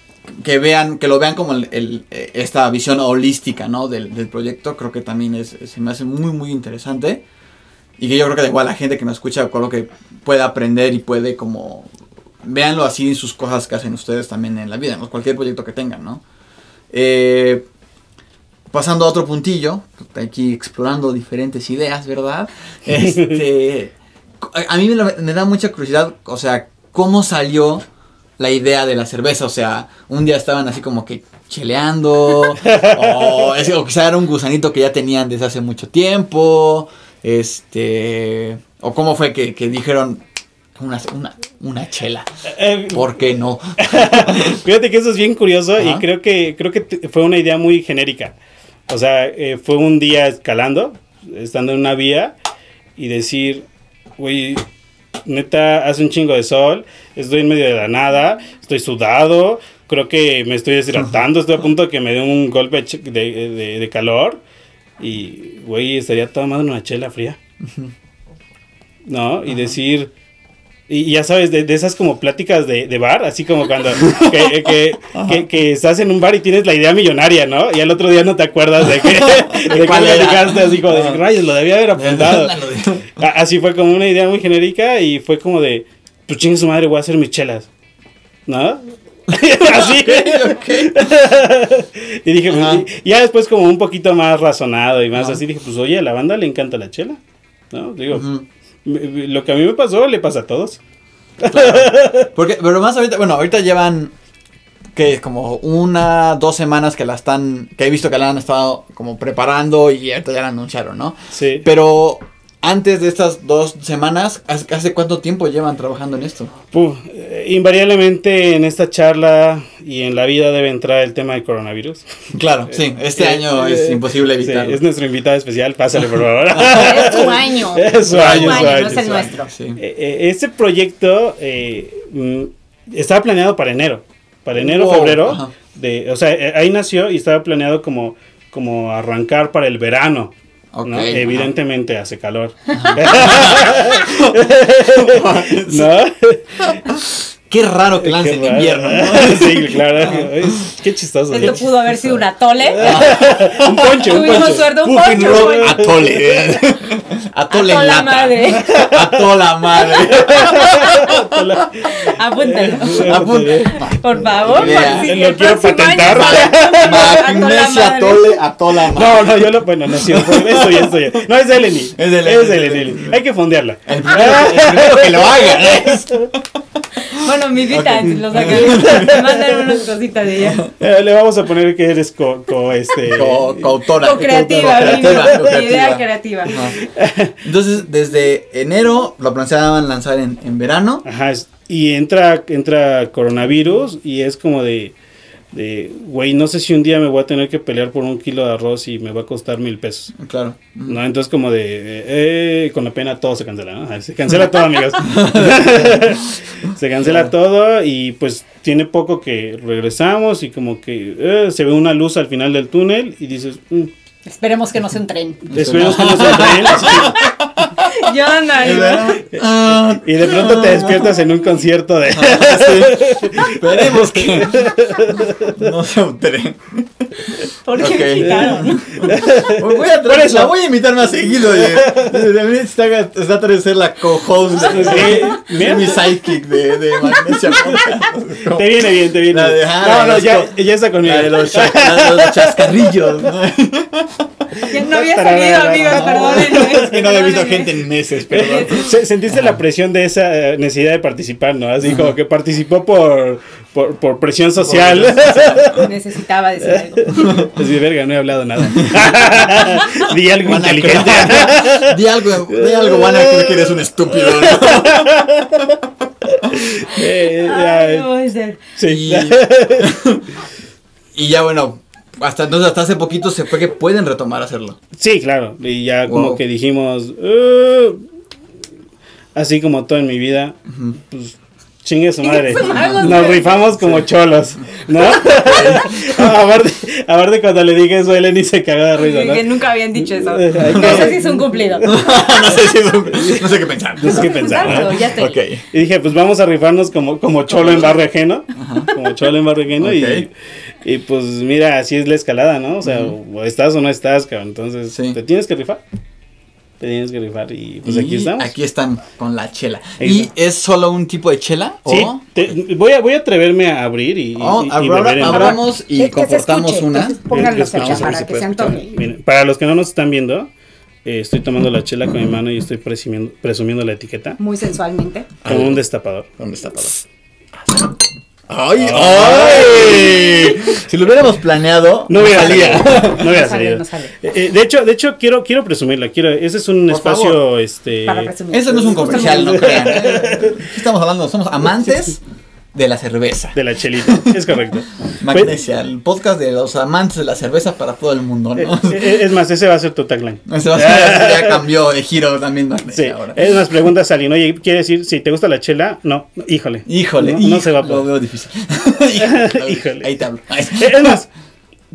A: que vean, que lo vean como el, el- eh, esta visión holística, ¿no? Del, del proyecto, creo que también es, se me hace muy, muy interesante. Y que yo creo que igual la gente que me escucha, con lo que pueda aprender y puede como, véanlo así en sus cosas que hacen ustedes también en la vida. Cualquier proyecto que tengan, ¿no? Eh, pasando a otro puntillo, aquí explorando diferentes ideas, ¿verdad? [LAUGHS] Este, a mí me, me da mucha curiosidad, o sea, cómo salió la idea de la cerveza, o sea, un día estaban así como que cheleando, [LAUGHS] o, es- o quizá era un gusanito que ya tenían desde hace mucho tiempo, este, o cómo fue que, que dijeron una, una, una chela,
C: Eh,
A: ¿por qué no? [LAUGHS]
C: Fíjate que eso es bien curioso y creo que creo que fue una idea muy genérica. O sea, eh, fue un día escalando, estando en una vía y decir, güey, neta, hace un chingo de sol, estoy en medio de la nada, estoy sudado, creo que me estoy deshidratando, estoy a punto de que me dé un golpe de, ch- de- de- de calor y, güey, estaría tomando una chela fría. ¿No? Y decir... Y ya sabes, de, de esas como pláticas de, de bar, así como cuando que, que, que, que estás en un bar y tienes la idea millonaria, ¿no? Y al otro día no te acuerdas de que, [LAUGHS] de platicaste, así como de rayos, lo debía haber apuntado. [LAUGHS] Así fue como una idea muy genérica y fue como de, pues chingue su madre, voy a hacer mis chelas. ¿No? [LAUGHS] Así. y dije, pues, y ya después como un poquito más razonado y más
A: Ajá.
C: así, dije, pues oye, a la banda le encanta la chela. ¿No? Digo, me- lo que a mí me pasó le pasa a todos. [LAUGHS]
A: Porque, pero más ahorita, bueno, ahorita llevan que es como una, dos semanas que la están, que he visto que la han estado como preparando y ahorita ya la anunciaron, ¿no?
C: Sí.
A: Pero antes de estas dos semanas, ¿hace, cuánto tiempo llevan trabajando en esto?
C: Puf, eh, invariablemente en esta charla y en la vida debe entrar el tema del coronavirus. [LAUGHS]
A: Claro, sí, este
C: Eh,
A: año
C: eh,
A: es imposible
C: sí,
A: evitarlo.
C: es nuestro invitado especial, pásale por favor. [LAUGHS]
B: Es tu año. [LAUGHS]
C: Es su año, su
B: no
C: año,
B: es el nuestro.
A: Sí.
C: Eh, eh, este proyecto eh, mm, estaba planeado para enero, para enero,
A: Wow,
C: febrero.
A: ajá.
C: De, o sea, eh, ahí nació y estaba planeado como, como arrancar para el verano.
A: Ok,
C: ¿no? Evidentemente hace calor. [LAUGHS] ¿No?
A: Qué raro que lance en invierno, ¿no? [LAUGHS]
C: sí, claro. Es- Qué chistoso.
B: Esto
C: ¿no?
B: pudo haber sido un atole. [LAUGHS]
C: Un ponche, un
B: Tuvimos
C: ponche.
B: suerte, un
A: Puffin
B: ponche,
A: atole. atole en
B: A toda
A: lata.
B: madre.
A: A toda la
B: Apúntalo.
A: Apun-
B: Por favor.
C: Lo
B: el
C: quiero patentar.
A: Magnesia atole a toda la madre.
C: No, no, yo lo. Bueno, no, sí, esto ya. No, es de Eleni.
A: Es de Eleni,
C: Es de
A: es.
C: Hay que fondearla.
A: El primero, el primero que lo haga. ¿eh?
B: Bueno, mi vida,
A: Ok.
B: los sacan. [LAUGHS] Mandan unas cositas de ella.
C: Eh, le vamos a poner que eres co, co este.
A: Co- coautora.
B: Co-creativa, mi
A: co-creativa.
B: idea creativa.
A: Ajá. Entonces, desde enero lo planeaban lanzar en, en verano.
C: Ajá, es- y entra, entra coronavirus y es como de, de, güey, no sé si un día me voy a tener que pelear por un kilo de arroz y me va a costar mil pesos.
A: Claro.
C: ¿No? Entonces como de, eh, eh, con la pena todo se cancela, ¿no? Se cancela todo, amigos. [LAUGHS] se cancela todo y pues tiene poco que regresamos y como que eh, se ve una luz al final del túnel y dices, mm,
B: Esperemos que no sea un tren.
C: esperemos que no sea tren. [LAUGHS]
B: Yo ando ahí, ¿no?
A: Ah,
C: Y de pronto te despiertas en un concierto de... [LAUGHS]
A: sí. Esperemos que no sea un tren.
B: ¿Por qué me quitaron? [LAUGHS]
A: Voy a
C: Por
A: traer-
C: eso.
A: La voy a invitar más seguido. De, de, de- está, está a traer ser la co-host de, mi sidekick de, de Magnesia Podcast. [LAUGHS]
C: Te viene bien, te viene
A: La de- ah,
C: No, no, ya, ya está conmigo.
A: La de los, la de los chascarrillos. ¿no?
B: Ya no había salido, amigos, perdónenme. [LAUGHS]
A: Es que no había visto gente en meses, perdón. [LAUGHS]
C: Se- Sentiste la presión de esa eh, necesidad de participar, ¿no? Así como que participó por, por, por presión social. [LAUGHS]
B: Necesitaba decir algo.
C: Así de verga, no he hablado nada. Di algo inteligente.
A: Di algo, di algo, van a creer que eres un estúpido. ¿no?
C: Eh,
B: Ay,
C: ya,
B: no puede ser.
C: sí.
A: Y, y ya bueno, hasta entonces hasta hace poquito se fue que pueden retomar a hacerlo.
C: Sí, claro. Y ya como que dijimos, "Uh", así como todo en mi vida, pues Chingue su madre. Nos rifamos como cholos, ¿no? [LAUGHS] aparte, aparte, cuando le dije eso, Eleni se cagó de risa, ¿no?
B: Que nunca habían dicho eso. [LAUGHS] No sé si es un cumplido.
A: no sé si es un- no sé qué pensar.
C: No sé qué pensar. Y dije, pues vamos a rifarnos como, como cholo en barrio ajeno. Como cholo en barrio ajeno. Y, y pues mira, así es la escalada, ¿no? O sea, o estás o no estás, cabrón. Entonces,
A: Sí.
C: te tienes que rifar. Te tienes que rifar. Y pues
A: Y
C: aquí estamos.
A: Aquí están con la chela. ¿Y es solo un tipo de chela?
C: Sí,
A: ¿O?
C: te- voy, a, voy a atreverme a abrir y, y-
A: Oh,
C: y
A: abra-
C: beber
A: abramos y
B: Que-
A: comportamos
B: escuche,
A: una.
B: para
C: si
B: que
C: puede
B: se
C: escuchar.
B: antoje.
C: Miren, para los que no nos están viendo, eh, estoy tomando la chela con mi mano y estoy presumiendo, presumiendo la etiqueta
B: Muy sensualmente.
C: con un destapador.
A: ¿Dónde está todo? ¡Ay! ¡Ay! Si lo hubiéramos planeado,
C: No hubiera salido. No hubiera
B: No sale,
C: salido.
B: no sale.
C: Eh, eh, de hecho, de hecho quiero, quiero presumirla. Quiero, ese es un
A: Por
C: espacio,
A: favor.
C: este.
B: Para presumir.
A: Eso no es un comercial, no crean. ¿eh? Estamos hablando, somos amantes de la cerveza.
C: De la chelita. [LAUGHS] Es correcto.
A: Magnesia, el podcast de los amantes de la cerveza para todo el mundo,
C: Eh,
A: ¿no?
C: eh, es más, ese va a ser tu tagline. [LAUGHS]
A: Ese va a ser- [LAUGHS] ya cambió de giro también
C: Sí,
A: Magnesia ahora.
C: es más, preguntas a alguien, oye, ¿quiere decir si te gusta la chela? No, híjole.
A: Híjole,
C: no, no se va a
A: lo
C: poder.
A: veo difícil. Híjole,
C: Híjole.
A: Ahí te hablo.
C: Eh, Es más,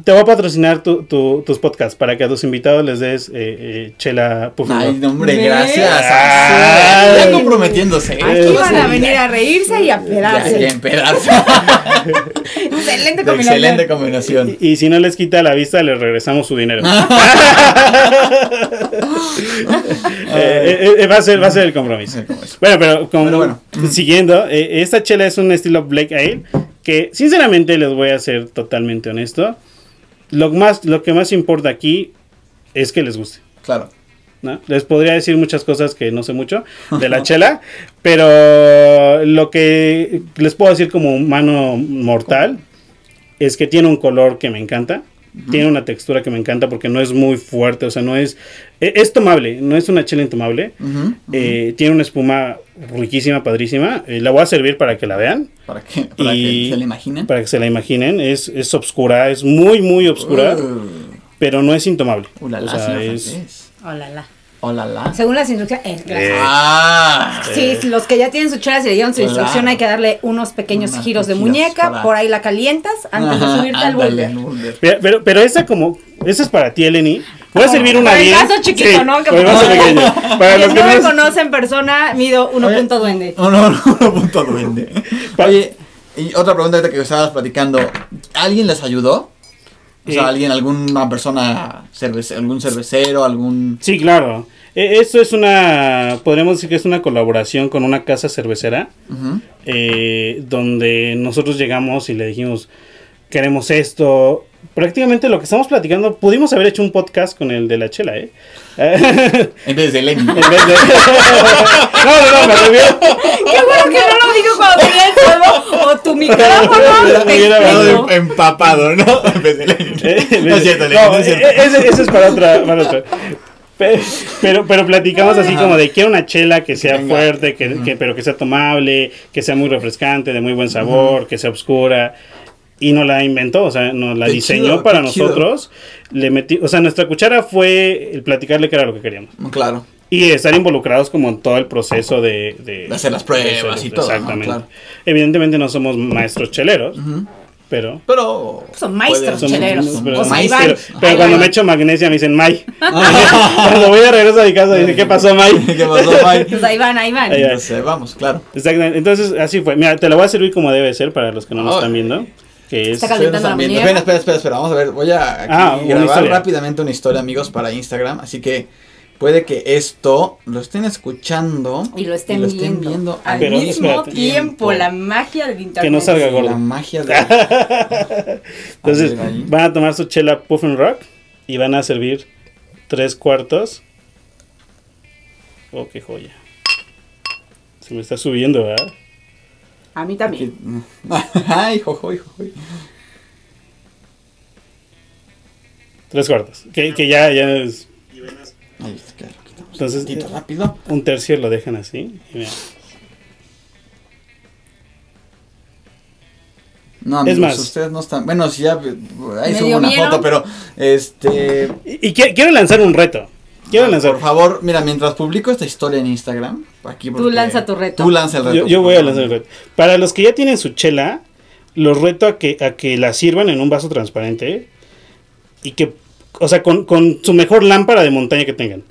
C: te voy a patrocinar tu, tu- tus podcasts para que a tus invitados les des eh, eh, chela puff and
A: Ay, no, gracias.
C: Ay.
A: Ya comprometiéndose.
B: Aquí van a venir a reírse y a
A: Ya, ya
B: pedarse.
A: empedarse. [LAUGHS]
B: Excelente combinación.
A: Excelente combinación.
C: Y, y si no les quita la vista, les regresamos su dinero. [LAUGHS] [LAUGHS] Eh, eh, va, a ser, va a ser el compromiso. Bueno, pero como
A: Pero bueno.
C: siguiendo, eh, esta chela es un estilo Black Ale que sinceramente les voy a ser totalmente honesto. Lo, más, lo que más importa aquí es que les guste.
A: Claro.
C: ¿no? Les podría decir muchas cosas que no sé mucho de la [LAUGHS] chela, pero lo que les puedo decir como humano mortal es que tiene un color que me encanta. Tiene una textura que me encanta porque no es muy fuerte, o sea, no es... e- Es tomable, no es una chela intomable. Eh, tiene una espuma riquísima, padrísima. Eh, la voy a servir para que la vean,
A: Para [LAUGHS] que, para
C: y-
A: que se le imaginen.
C: para que se la imaginen. Es, es obscura, es muy, muy obscura,
A: Uh,
C: pero no es intomable.
A: uh, la,
C: O
A: la,
C: sea, es-.
B: Hola, la.
A: Oh, la, la.
B: Según las instrucciones, es gracias.
C: Eh,
A: Ah.
B: Sí, los que ya tienen su chela, si le dieron su
A: Claro.
B: instrucción, hay que darle unos pequeños
A: Unos
B: giros de muñeca,
A: para-
B: por ahí la calientas antes de
A: Ajá,
B: subirte al
A: ándale,
B: boulder.
A: al boulder.
C: Pero, pero, pero esa como, esa es para ti, Eleni. Voy a
B: Oh,
C: servir una
B: para el
C: bien.
B: vaso chiquito, ¿no? Que
C: para
B: por-
C: pequeño. [LAUGHS] Para los que
B: no me
C: no
B: conoce en persona, mido 1 duende.
A: Oh, no, no, no, punto duende. [LAUGHS] Oye, y otra pregunta ahorita que estabas platicando. ¿Alguien les ayudó? O sea,
C: Eh.
A: alguien, alguna persona, cervece- algún cervecero, algún...
C: Sí, claro. Eh, Esto es una, podríamos decir que es una colaboración con una casa cervecera,
A: Ujú.
C: eh, donde nosotros llegamos y le dijimos, queremos esto. Prácticamente lo que estamos platicando, pudimos haber hecho un podcast con el de la chela, ¿eh? [LAUGHS]
A: En vez de Lenny. [LAUGHS]
C: En vez de- [LAUGHS] no, no, no, me refiero.
B: Qué bueno que no lo dijo cuando tenía el fuego o tu micrófono. te
C: Hubiera hablado
A: empapado, ¿no? En vez de Lenny.
C: Eh,
A: No es cierto, Lenny,
C: no,
A: no es cierto.
C: eh, Ese, ese es para otra. Para otra. Pe- Pero, pero platicamos así como de quiero una chela que sea fuerte, que, que- pero que sea tomable, que sea muy refrescante, de muy buen sabor, que sea oscura. Y no la inventó, o sea, nos la
A: Qué
C: diseñó
A: chido,
C: para
A: chido.
C: nosotros. Le metí, o sea, nuestra cuchara fue el platicarle que era lo que queríamos.
A: Claro.
C: Y estar involucrados como en todo el proceso de... De,
A: De hacer las pruebas y todo, ¿no?
C: Exactamente.
A: Claro.
C: Evidentemente no somos maestros cheleros,
A: Ujú.
C: Pero...
A: Pero...
B: Son maestros
A: puede-
B: cheleros.
C: pero,
B: O sea,
A: maestros.
B: Iván.
C: pero- pero
B: Ahí
C: cuando me echo magnesia me dicen May. [LAUGHS] cuando voy a regreso a mi casa dicen, ¿qué pasó, May? [LAUGHS]
A: ¿Qué pasó, Mike? [LAUGHS]
B: Pues ahí van, ahí van.
C: Ahí va.
A: Entonces, vamos, claro.
C: Exactamente. Entonces, así fue. Mira, te lo voy a servir como debe ser para los que no nos están viendo. Que es...
B: Está calentando la.
A: Espera, espera, espera, espera, vamos a ver, voy a aquí
C: Ah,
A: grabar rápidamente una historia, amigos, para Instagram, así que puede que esto lo estén escuchando
B: Y lo estén, viendo, al
C: Pero
B: mismo
C: espérate.
B: tiempo. La magia del internet.
C: Que no salga gordo.
A: La magia de... [LAUGHS]
C: Entonces,
A: A ver, ahí.
C: van a tomar su chela Puff and Rock y van a servir tres cuartos. Oh, qué joya. Se me está subiendo, ¿verdad?
B: A mí también. [LAUGHS]
A: Ay, jojoy, jojoy.
C: Tres cuartos. Que, que ya, ya es.
A: Ahí está, claro, quitamos
C: Entonces,
A: un poquito
C: eh,
A: rápido.
C: Un tercio lo dejan así. y mira.
A: No, amigos,
C: más.
A: ustedes no están... Bueno, si ya... Ahí
B: ¿Me
A: subo una
B: miedo?
A: foto, pero... Este...
C: Y, y qui- quiero lanzar un reto. Quiero lanzar.
A: Por favor, mira, mientras publico esta historia en Instagram, aquí
B: Tú lanza tu reto.
A: Tú lanza el reto.
C: Yo, yo voy a lanzar el reto. Para los que ya tienen su chela, los reto a que, a que la sirvan en un vaso transparente y que, o sea, con, con su mejor lámpara de montaña que tengan.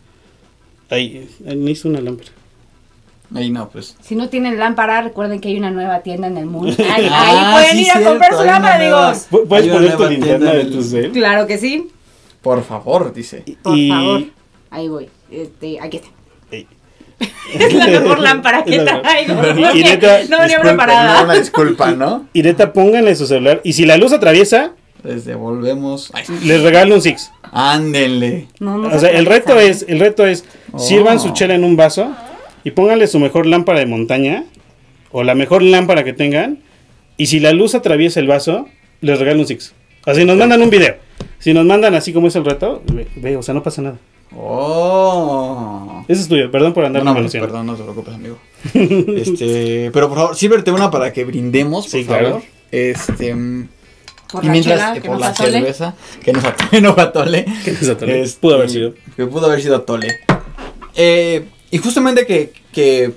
C: Ahí, ahí necesito una lámpara.
A: Ahí no, pues.
B: Si no tienen lámpara, recuerden que hay una nueva tienda en el mundo. [LAUGHS] Ahí,
A: Ah,
B: ahí pueden
A: sí,
B: ir a comprar su lámpara,
A: nueva-.
C: Pu- Puedes poner tu linterna de tu cel.
B: Claro que sí.
A: Por favor, dice.
B: Por
C: Y-
B: favor. Ahí voy. Este, aquí está. [LAUGHS] Es la mejor lámpara que traigo. No venía preparada.
A: no, Una disculpa, ¿no?
C: Y neta, pónganle su celular. Y si la luz atraviesa,
A: Les devolvemos. Ay,
C: les regalo un Six.
A: ándenle.
B: No, no
C: O
B: se
C: sea, el reto es, el reto es,
A: Oh.
C: sirvan su chela en un vaso y pónganle su mejor lámpara de montaña o la mejor lámpara que tengan. Y si la luz atraviesa el vaso, les regalo un Six. O sea, si nos mandan un video. Si nos mandan así como es el reto, ve, ve, o sea, no pasa nada.
A: Oh.
C: Eso es tuyo, perdón por andar
A: No, no, perdón, no te preocupes, amigo. [LAUGHS] este, pero por favor, sírvete una para que brindemos, por
C: Sí, claro.
A: favor. Este, mm,
B: Por
A: y
B: la
A: mientras
B: chela, que
A: por la
B: atole.
A: cerveza, que nos atole, no atole. [LAUGHS]
C: Que nos atole.
A: Este,
C: Pudo haber sido.
A: Que pudo haber sido atole. Eh, y justamente que, que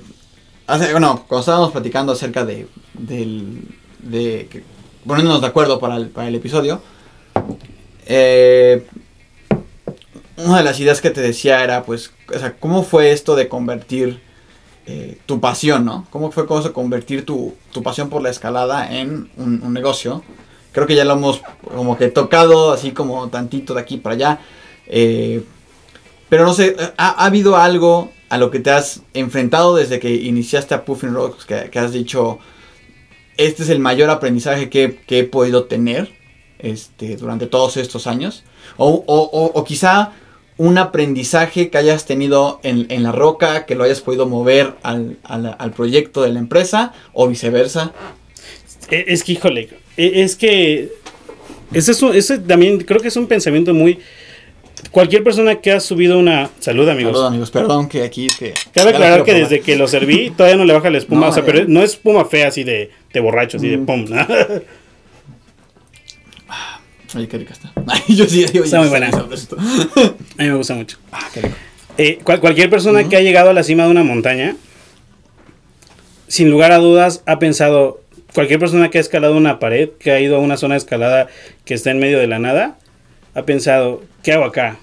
A: hace, bueno, cuando estábamos platicando acerca de, del, de, que- poniéndonos de acuerdo para el, para el episodio, eh, una de las ideas que te decía era, pues, o sea, ¿cómo fue esto de convertir eh, tu pasión, ¿no? ¿Cómo fue cosa convertir tu, tu pasión por la escalada en un, un negocio? Creo que ya lo hemos como que tocado así como tantito de aquí para allá. eh, pero no sé, ¿ha, ha habido algo a lo que te has enfrentado desde que iniciaste a Puffin Rocks que, has dicho, este es el mayor aprendizaje que, he podido tener este, durante todos estos años? O, o- o- quizá un aprendizaje que hayas tenido en, la roca, que lo hayas podido mover al- al proyecto de la empresa, o viceversa.
C: E- Es que, híjole, e- es que ese, es ese también creo que es un pensamiento muy... Cualquier persona que ha subido una... Salud amigos.
A: Perdón, amigos, perdón que aquí que...
C: Cabe aclarar que desde que lo serví [LAUGHS] todavía no le baja la espuma,
A: No,
C: o sea, pero no es espuma fea así de, de borracho, así de
A: Mm.
C: pum. ¿no? [LAUGHS]
A: Oye, qué rica está. [LAUGHS] Ay, yo sí, oye,
C: Está muy
A: sí,
C: buena. A mí me gusta mucho.
A: Ah, qué rico.
C: Eh, cual- cualquier persona que ha llegado a la cima de una montaña, sin lugar a dudas, ha pensado, cualquier persona que ha escalado una pared, que ha ido a una zona de escalada que está en medio de la nada, ha pensado, ¿qué hago acá?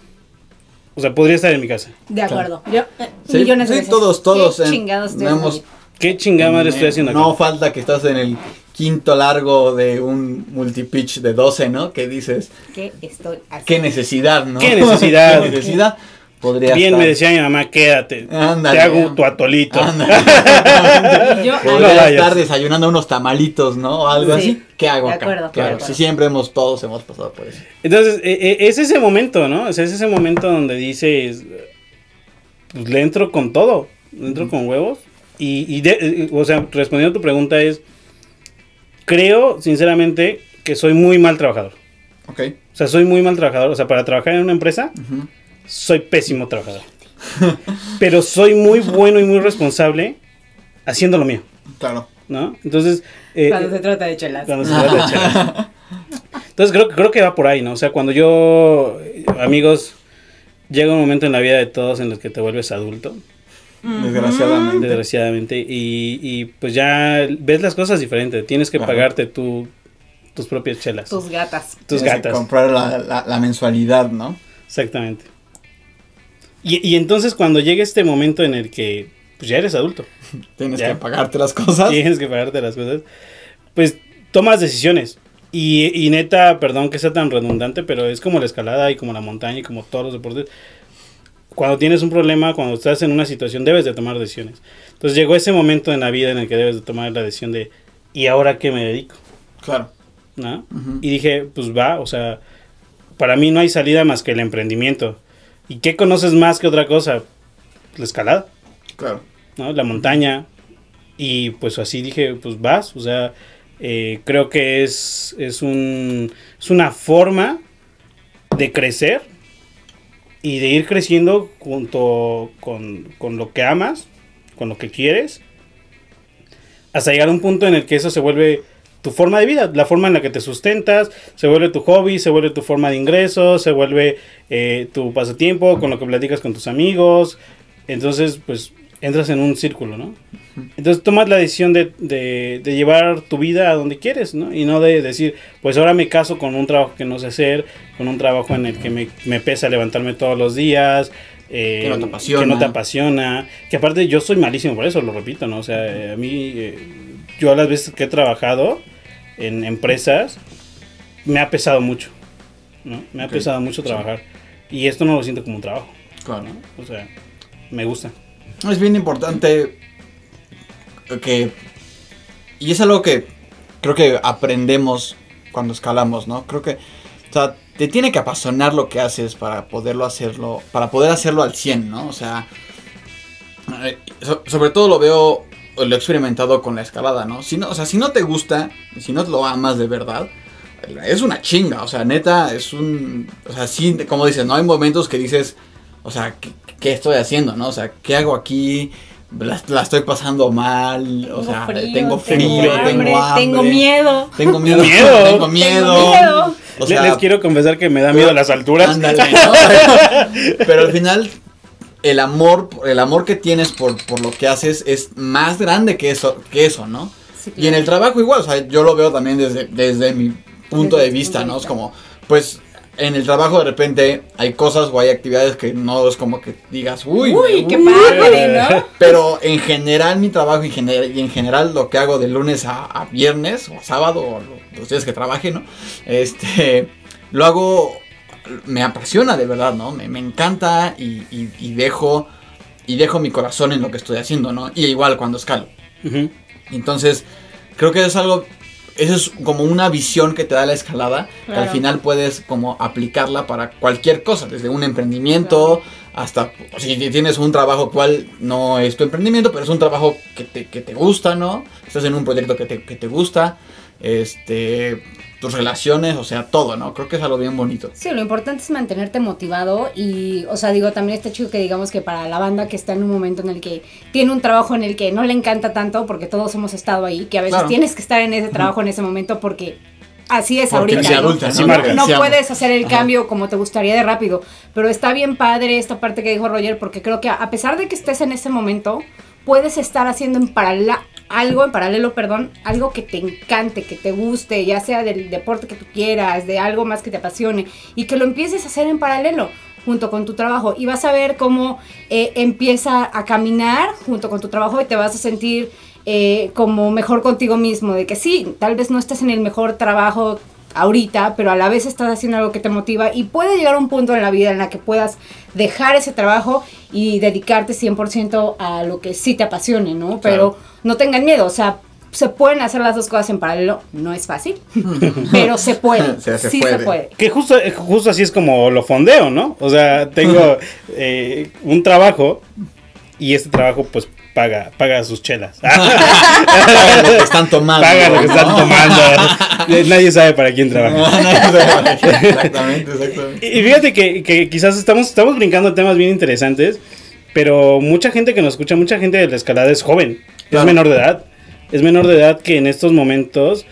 C: O sea, podría estar en mi casa.
B: De acuerdo. Yo, eh,
A: Sí,
B: millones de
A: sí,
B: veces.
A: todos, todos.
B: ¿Qué
A: eh,
B: chingados haciendo
A: hemos-?
C: ¿Qué chingada madre estoy haciendo acá?
A: No falta que estás en el quinto largo de un multipitch de 12, ¿no? Que dices,
B: ¿Qué estoy haciendo?
A: qué necesidad, ¿no?
C: ¿Qué necesidad? [LAUGHS]
A: ¿Qué necesidad? Podría
C: Bien
A: estar.
C: me decía mi mamá, quédate.
A: Ándale.
C: te hago tu atolito.
A: Ándale. [LAUGHS]
B: Yo,
A: Podría estar desayunando unos tamalitos, ¿no? O algo
B: Sí,
A: así. ¿Qué hago
B: de
A: acá?
B: acuerdo,
A: claro, sí, siempre hemos, todos hemos pasado por eso.
C: Entonces, e- e- es ese momento, ¿no? O sea, es ese momento donde dices, pues le entro con todo, le entro con huevos. Y, y de- eh, o sea, respondiendo a tu pregunta es, creo, sinceramente, que soy muy mal trabajador.
A: Ok.
C: O sea, soy muy mal trabajador. O sea, para trabajar en una empresa,
A: Ujú.
C: Soy pésimo trabajador. Pero soy muy bueno y muy responsable haciendo lo mío,
A: Claro.
C: ¿no? Entonces... eh,
B: Cuando se trata de chelas.
C: cuando se trata de chelas. Entonces creo, creo que va por ahí, ¿no? O sea, cuando yo, eh, amigos, llega un momento en la vida de todos en los que te vuelves adulto,
A: Desgraciadamente.
C: desgraciadamente, y, y pues ya ves las cosas diferentes. Tienes que pagarte tú tus propias chelas,
B: Tus gatas.
C: tus
A: Tienes que
C: gatas.
A: comprar la, la- la mensualidad, ¿no?
C: Exactamente. Y, y entonces cuando llega este momento en el que pues ya eres adulto, [LAUGHS]
A: Tienes
C: Ya.
A: que pagarte las cosas.
C: tienes que pagarte las cosas, pues tomas decisiones. Y, y neta, perdón que sea tan redundante, pero es como la escalada y como la montaña y como todos los deportes. Cuando tienes un problema, cuando estás en una situación, debes de tomar decisiones. Entonces llegó ese momento en la vida en el que debes de tomar la decisión de, ¿y ahora qué me dedico?
A: Claro.
C: ¿No? Y dije, pues va, o sea, para mí no hay salida más que el emprendimiento. ¿Y qué conoces más que otra cosa? La escalada.
A: Claro.
C: ¿no? La montaña. Y pues así dije, pues vas, o sea, eh, creo que es, es, un, es una forma de crecer y de ir creciendo junto con, con lo que amas, con lo que quieres, hasta llegar a un punto en el que eso se vuelve tu forma de vida, la forma en la que te sustentas, se vuelve tu hobby, se vuelve tu forma de ingreso, se vuelve eh, tu pasatiempo, con lo que platicas con tus amigos. Entonces, pues entras en un círculo, ¿no? Entonces tomas la decisión de, de, de, llevar tu vida a donde quieres, ¿no? Y no de decir, pues ahora me caso con un trabajo que no sé hacer, con un trabajo en el que me, me pesa levantarme todos los días. Eh,
A: que no te apasiona.
C: Que no te apasiona. Que aparte yo soy malísimo por eso, lo repito, ¿no? O sea, eh, a mí, eh, yo a las veces que he trabajado en empresas, me ha pesado mucho, ¿no? Me ha pesado mucho trabajar. Y esto no lo siento como un trabajo,
A: Claro.
C: ¿no? O sea, me gusta.
A: Es bien importante que... Y es algo que creo que aprendemos cuando escalamos, ¿no? Creo que... O sea, te tiene que apasionar lo que haces para poderlo hacerlo, para poder hacerlo al 100, ¿no? O sea, eh, so- sobre todo lo veo, lo he experimentado con la escalada, ¿no? Si no, o sea, si no te gusta, si no lo amas de verdad, es una chinga, o sea, neta, es un, o sea, sí, como dices, ¿no? Hay momentos que dices, o sea, ¿qué, qué estoy haciendo, no? O sea, ¿qué hago aquí? La, la estoy pasando mal, o sea, tengo frío,
B: hambre,
A: tengo hambre,
B: tengo miedo.
A: tengo miedo, [LAUGHS]
C: Miedo.
A: tengo miedo,
B: Tengo miedo.
A: o sea,
C: les quiero confesar que me da miedo las alturas.
A: Ándale, ¿no? [LAUGHS] Pero al final, el amor, el amor que tienes por, por lo que haces es más grande que eso, que eso, ¿no?
B: Sí,
A: Y en el trabajo igual, o sea, yo lo veo también desde, desde mi punto
B: Desde
A: de vista,
B: punto
A: ¿no? Es como, pues, en el trabajo de repente hay cosas o hay actividades que no es como que digas, uy,
B: Uy, qué
A: uy".
B: padre, ¿no? [LAUGHS]
A: Pero en general mi trabajo en general, y en general lo que hago de lunes a, a viernes o a sábado o lo- los días que trabaje, ¿no? Este, lo hago, me apasiona de verdad, ¿no? Me, me encanta y, y- y dejo, y dejo mi corazón en lo que estoy haciendo, ¿no? Y igual cuando escalo. Entonces, creo que es algo, eso es como una visión que te da la escalada, que al final puedes como aplicarla para cualquier cosa, desde un emprendimiento hasta, si tienes un trabajo cual no es tu emprendimiento, pero es un trabajo que te, que te gusta, ¿no? Estás en un proyecto que te, que te gusta, este, tus relaciones, o sea, todo, ¿no? Creo que es algo bien bonito.
B: Sí, lo importante es mantenerte motivado y, o sea, digo, también está chido que digamos que para la banda que está en un momento en el que tiene un trabajo en el que no le encanta tanto, porque todos hemos estado ahí, que a veces
A: Claro.
B: tienes que estar en ese trabajo en ese momento porque así es
A: Porque
B: ahorita. ¿no? puedes hacer el
A: Ajá.
B: cambio como te gustaría de rápido. Pero está bien padre esta parte que dijo Roger, porque creo que a a pesar de que estés en ese momento, puedes estar haciendo en paralela algo en paralelo, perdón, algo que te encante, que te guste, ya sea del deporte que tú quieras, de algo más que te apasione, y que lo empieces a hacer en paralelo junto con tu trabajo. Y vas a ver cómo eh, empieza a caminar junto con tu trabajo y te vas a sentir eh, como mejor contigo mismo, de que sí, tal vez no estés en el mejor trabajo ahorita, pero a la vez estás haciendo algo que te motiva y puede llegar un punto en la vida en la que puedas dejar ese trabajo y dedicarte 100% a lo que sí te apasione, ¿no? Pero no tengan miedo, o sea, se pueden hacer las dos cosas en paralelo, no es fácil, pero se puede, [LAUGHS]
A: Se- se
B: sí
A: puede.
B: se puede.
C: Que justo, justo así es como lo fondeo, ¿no? O sea, tengo [LAUGHS] eh, un trabajo y este trabajo pues paga, paga sus chelas. [LAUGHS]
A: Paga lo que están tomando.
C: paga lo que están tomando. [LAUGHS] Nadie sabe para quién trabaja.
A: exactamente, exactamente.
C: Y y fíjate que, que quizás estamos, estamos brincando temas bien interesantes, pero mucha gente que nos escucha, mucha gente de la escalada es joven,
A: Claro.
C: es menor de edad. Es menor de edad que en estos momentos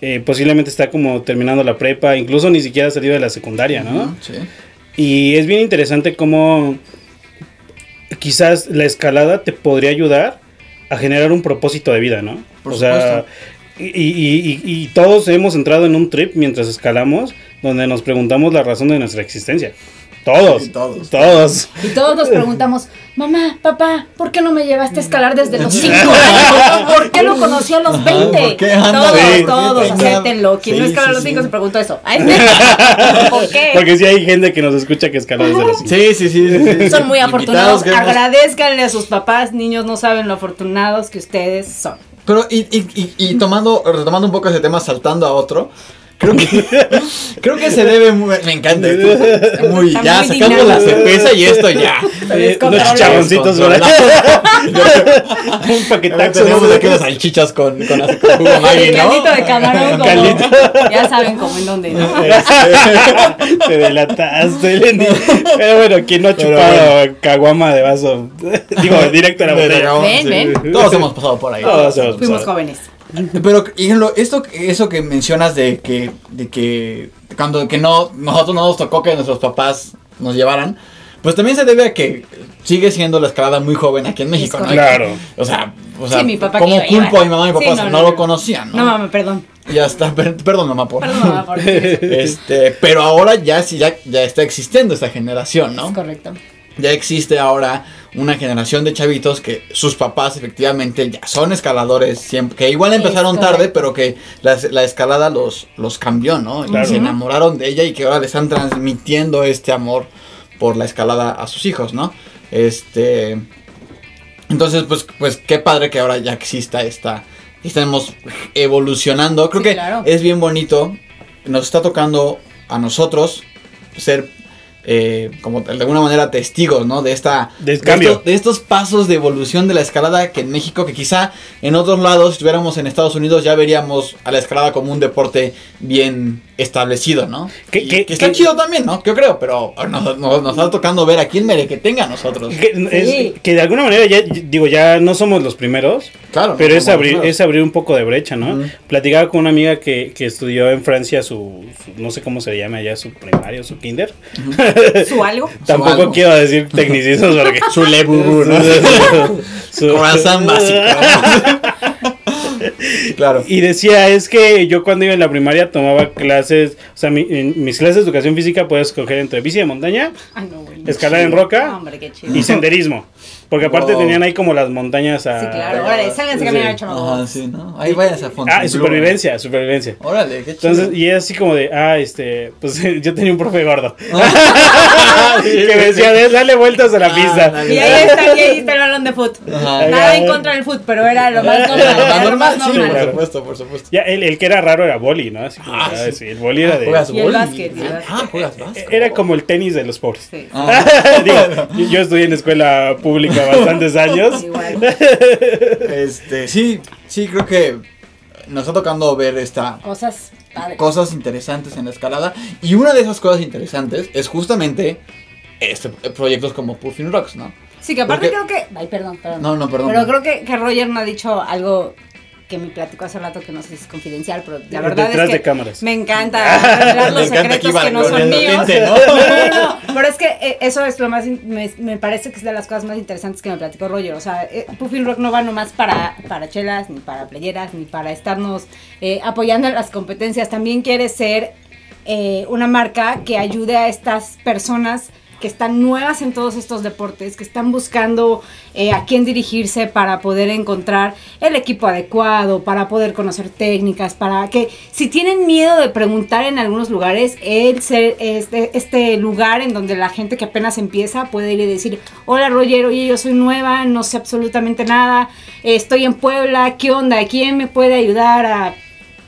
C: eh, posiblemente está como terminando la prepa, incluso ni siquiera ha salido de la secundaria, ¿no?
A: Sí.
C: Y es bien interesante cómo quizás la escalada te podría ayudar a generar un propósito de vida, ¿no?
A: Por
C: o sea, y, y- y- y todos hemos entrado en un trip mientras escalamos donde nos preguntamos la razón de nuestra existencia. Todos,
A: todos.
C: todos.
B: Y todos nos preguntamos, mamá, papá, ¿por qué no me llevaste a escalar desde los 5 años? ¿Por qué lo conocí a los 20?
A: ¿por qué?
B: Todos,
C: Sí.
B: todos, acéptenlo. Quien no
A: Sí,
B: escala a los
A: sí.
B: 5 se preguntó eso. [LAUGHS] ¿Por qué?
C: Porque sí hay gente que nos escucha que escala desde los cinco.
A: Sí, sí, sí. sí, sí.
B: Son muy afortunados. Agradezcanle a sus papás. Niños no saben lo afortunados que ustedes son.
A: Pero, y, y, y, y tomando, retomando un poco ese tema, saltando a otro, creo que, [LAUGHS] creo que se debe muy, me encanta esto, muy,
B: Está
A: ya,
B: muy
A: sacamos
B: dinámico.
A: la cerveza y esto ya.
C: Eh, unos chicharroncitos por ahí. un paquetazo.
A: tenemos aquí unas salchichas con, con, con jugo Maggi, ¿no?
B: de camarón. como-. Ya saben cómo en dónde, ¿no? [LAUGHS]
C: Te delataste, Lenny. Pero bueno, quien no ha chupado caguama de vaso? [LAUGHS] Digo, directo a la botella.
B: Ven,
A: sí.
B: ven.
A: Todos hemos pasado por ahí.
C: Todos hemos
B: Fuimos
C: pasado.
B: jóvenes.
A: Pero esto, eso que mencionas de que, de que cuando que no, nosotros no nos tocó que nuestros papás nos llevaran, pues también se debe a que sigue siendo la escalada muy joven aquí en México, ¿no?
C: Claro.
A: O sea, o sea
B: Sí, mi papá
A: ¿cómo
B: a
A: culpo a mi mamá y mi papá?
B: Sí, no,
A: no,
B: no,
A: lo
B: no.
A: conocían, ¿no?
B: No mames, perdón.
A: Ya está, [LAUGHS] per- perdón mamá por...
B: Perdón, mamá, por [LAUGHS]
A: Este, pero ahora ya sí, ya, ya está existiendo esta generación, ¿no?
B: Es correcto.
A: ya existe ahora una generación de chavitos que sus papás efectivamente ya son escaladores, siempre, que igual empezaron tarde, pero que la, la escalada los, los cambió, ¿no? Y se enamoraron de ella y que ahora le están transmitiendo este amor por la escalada a sus hijos, ¿no? Este... Entonces, pues, pues qué padre que ahora ya exista esta... Estamos evolucionando. Creo
B: Sí,
A: que
B: claro.
A: es bien bonito. Nos está tocando a nosotros ser eh, como de alguna manera testigos, ¿no? De esta
C: Del cambio.
A: estos, de estos pasos de evolución de la escalada que en México, que quizá en otros lados, si estuviéramos en Estados Unidos, ya veríamos a la escalada como un deporte bien establecido, ¿no?
C: Que-
A: Y
C: que-
A: que está
C: que-
A: chido también, ¿no? Yo creo, pero nos, nos- nos está tocando ver aquí en Merequetenga a nosotros.
C: Que, es-
B: Sí.
C: que de alguna manera ya, digo, ya no somos los primeros,
A: Claro.
C: pero
A: ¿no?
C: es abrir, es abrir un poco de brecha, ¿no? Platicaba con una amiga que, que estudió en Francia su, su- no sé cómo se llama allá, su primario, su kinder. [LAUGHS]
B: ¿Su algo?
C: Tampoco
A: algo.
C: quiero decir tecnicismos porque...
A: Su ¿no?
C: Su-
A: Corazón básico. claro.
C: Y decía, es que yo cuando iba en la primaria tomaba clases, o sea, mi- en mis clases de educación física puedes escoger entre bici de montaña,
B: Ay, no, güey.
C: escalar en roca
B: Hombre, qué chido.
C: y senderismo. Porque aparte
A: Wow.
C: tenían ahí como las montañas a...
B: Sí, claro. Órale, sálganse a caminar,
C: Sí.
A: Ajá, sí, ¿no? Ahí vayas a Fontainebleau.
C: Ah, y supervivencia, supervivencia.
A: Órale, qué chido.
C: Entonces, y es así como de, ah, este, pues [LAUGHS] yo tenía un profe gordo. [LAUGHS]
A: Ah, sí,
C: que me decía, "Des, dale vueltas a la
A: Ah,
C: pista.
A: dale.
B: Y ahí está, y ahí está el balón de fútbol.
A: Ajá.
B: Nada en contra del fútbol, pero era lo más normal.
A: Lo normal,
B: más
A: sí,
B: normal.
A: por supuesto, por supuesto.
C: Ya, el, el que era raro era boli, ¿no? Así como,
A: Ah,
C: ah,
A: sí.
C: sí, el boli era de...
A: Juegas
B: Y el básquet.
A: Ah, juegas básquet.
C: Era como el tenis de los pobres.
B: Sí.
A: Ah. [LAUGHS]
C: Digo, yo estudié en escuela pública bastantes años. [LAUGHS]
B: Igual.
A: Este, sí, sí, creo que nos está tocando ver esta
B: Cosas padres.
A: cosas interesantes en la escalada y una de esas cosas interesantes es justamente este proyectos como Puffin Rocks, ¿no?
B: Sí, que aparte
A: Porque-
B: creo que. Ay, perdón, perdón.
A: No, no, perdón.
B: Pero creo que, que Roger no ha dicho algo que me platicó hace rato que no sé si es confidencial, pero la verdad
C: Detrás
B: es que
C: de cámaras.
B: me encanta [LAUGHS]
A: Le
B: los
A: encanta
B: secretos que no son míos.
A: gente, [LAUGHS] ¿no?
B: No, no, no, pero es que eh, eso es lo más, me, me parece que es de las cosas más interesantes que me platicó Roger. O sea, eh, Puffin Rock no va nomás para, para chelas, ni para playeras, ni para estarnos eh, apoyando en las competencias. También quiere ser eh, una marca que ayude a estas personas que están nuevas en todos estos deportes, que están buscando eh, a quién dirigirse para poder encontrar el equipo adecuado, para poder conocer técnicas, para que si tienen miedo de preguntar en algunos lugares, el ser este, este lugar en donde la gente que apenas empieza puede ir y decir, hola Roger, oye, yo soy nueva, no sé absolutamente nada, estoy en Puebla, ¿qué onda? ¿Quién me puede ayudar a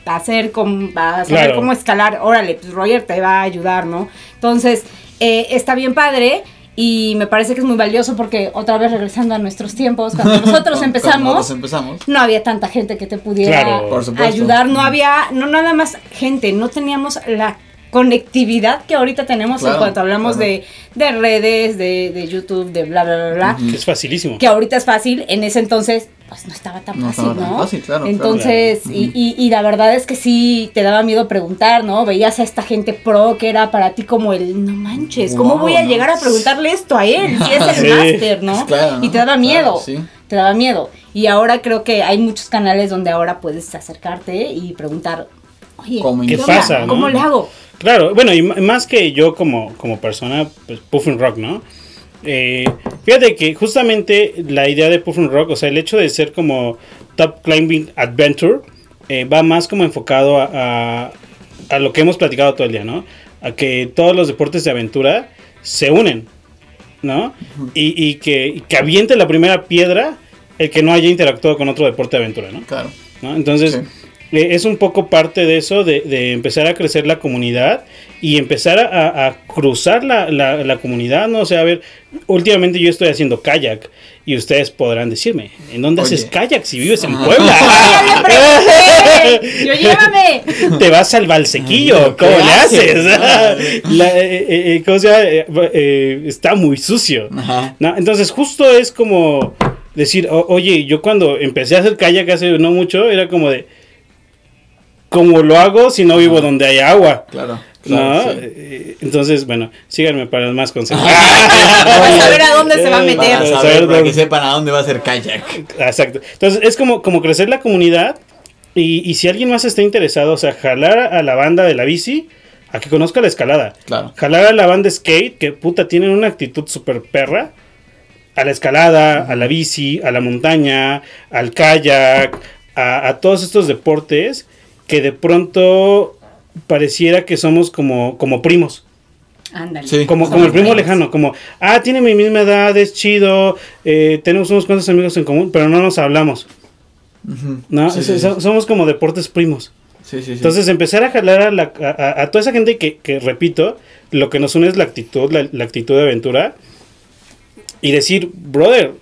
B: hacer como, a saber
C: Claro.
B: cómo escalar, órale, pues Roger te va a ayudar, ¿no? Entonces, eh, está bien padre y me parece que es muy valioso porque otra vez regresando a nuestros tiempos, cuando [LAUGHS] nosotros
A: Cuando
B: empezamos,
A: nosotros empezamos.
B: no había tanta gente que te pudiera
C: Claro.
B: Ayudar, no había, no nada más gente, no teníamos la conectividad que ahorita tenemos
A: Claro,
B: en cuanto hablamos
A: claro.
B: de, de redes, de, de YouTube, de bla, bla, bla, bla
A: Ujú.
C: Es facilísimo.
B: que ahorita es fácil, en ese entonces pues no estaba tan
A: No
B: fácil,
A: estaba tan
B: ¿no?
A: fácil, claro,
B: Entonces,
A: claro.
B: Y, y, y la verdad es que sí te daba miedo preguntar, ¿no? Veías a esta gente pro que era para ti como el, no manches, ¿cómo
A: Wow,
B: voy a
A: ¿no?
B: llegar a preguntarle esto a él? Si es el [LAUGHS]
C: Sí.
B: máster, ¿no?
A: Pues claro, ¿no?
B: Y te daba
A: Claro,
B: miedo,
A: sí.
B: te daba miedo. Y ahora creo que hay muchos canales donde ahora puedes acercarte y preguntar, oye,
A: ¿Cómo
C: ¿Qué pasa, no?
B: ¿Cómo le hago?
C: Claro, bueno, y más que yo como, como persona, pues Puffin Rock, ¿no? Eh, fíjate que justamente la idea de Puffin Rock, o sea, el hecho de ser como Top Climbing Adventure, eh, va más como enfocado a, a, a lo que hemos platicado todo el día, ¿no? A que todos los deportes de aventura se unen, ¿no? Y, y que, y que aviente la primera piedra el que no haya interactuado con otro deporte de aventura, ¿no?
A: Claro.
C: ¿no? Entonces,
A: Sí.
C: Eh, es un poco parte de eso, de, de empezar a crecer la comunidad y empezar a, a cruzar la, la- la comunidad, ¿no? O sea, a ver, últimamente yo estoy haciendo kayak y ustedes podrán decirme, ¿en dónde
A: Oye.
C: haces kayak si vives en. Puebla? [LAUGHS]
B: ¡Yo llévame! [LAUGHS]
C: Te vas al balsequillo,
A: ¿Qué
C: ¿cómo le
A: haces? [LAUGHS]
C: La, eh, eh, eh, ¿cómo se llama? Eh, está muy sucio.
A: Ajá.
C: ¿no? Entonces, justo es como decir, "O- oye, yo cuando empecé a hacer kayak hace no mucho, era como de, ¿cómo lo hago si no vivo donde hay agua?
A: Claro.
C: ¿No?
A: claro, sí.
C: Eh, Entonces, bueno, síganme para más consejos. [LAUGHS]
B: Para saber a dónde se va a meter.
A: Para saber, que sepan a dónde va a ser kayak.
C: Exacto. Entonces, es como, como crecer la comunidad. Y, y si alguien más está interesado, o sea, jalar a la banda de la bici a que conozca la escalada.
A: Claro.
C: Jalar a la banda skate, que puta, tienen una actitud súper perra. A la escalada, a la bici, a la montaña, al kayak, a, a todos estos deportes que de pronto pareciera que somos como, como primos.
B: Ándale.
A: Sí.
C: Como, como el primo
B: primos.
C: lejano, como, ah, tiene mi misma edad, es chido, eh, tenemos unos cuantos amigos en común, pero no nos hablamos. ¿no?
A: Sí, sí,
C: Somos como deportes primos.
A: sí, sí, sí.
C: Entonces empezar a jalar a, la- a- a toda esa gente que, que, repito, lo que nos une es la actitud, la, la actitud de aventura. Y decir, brother,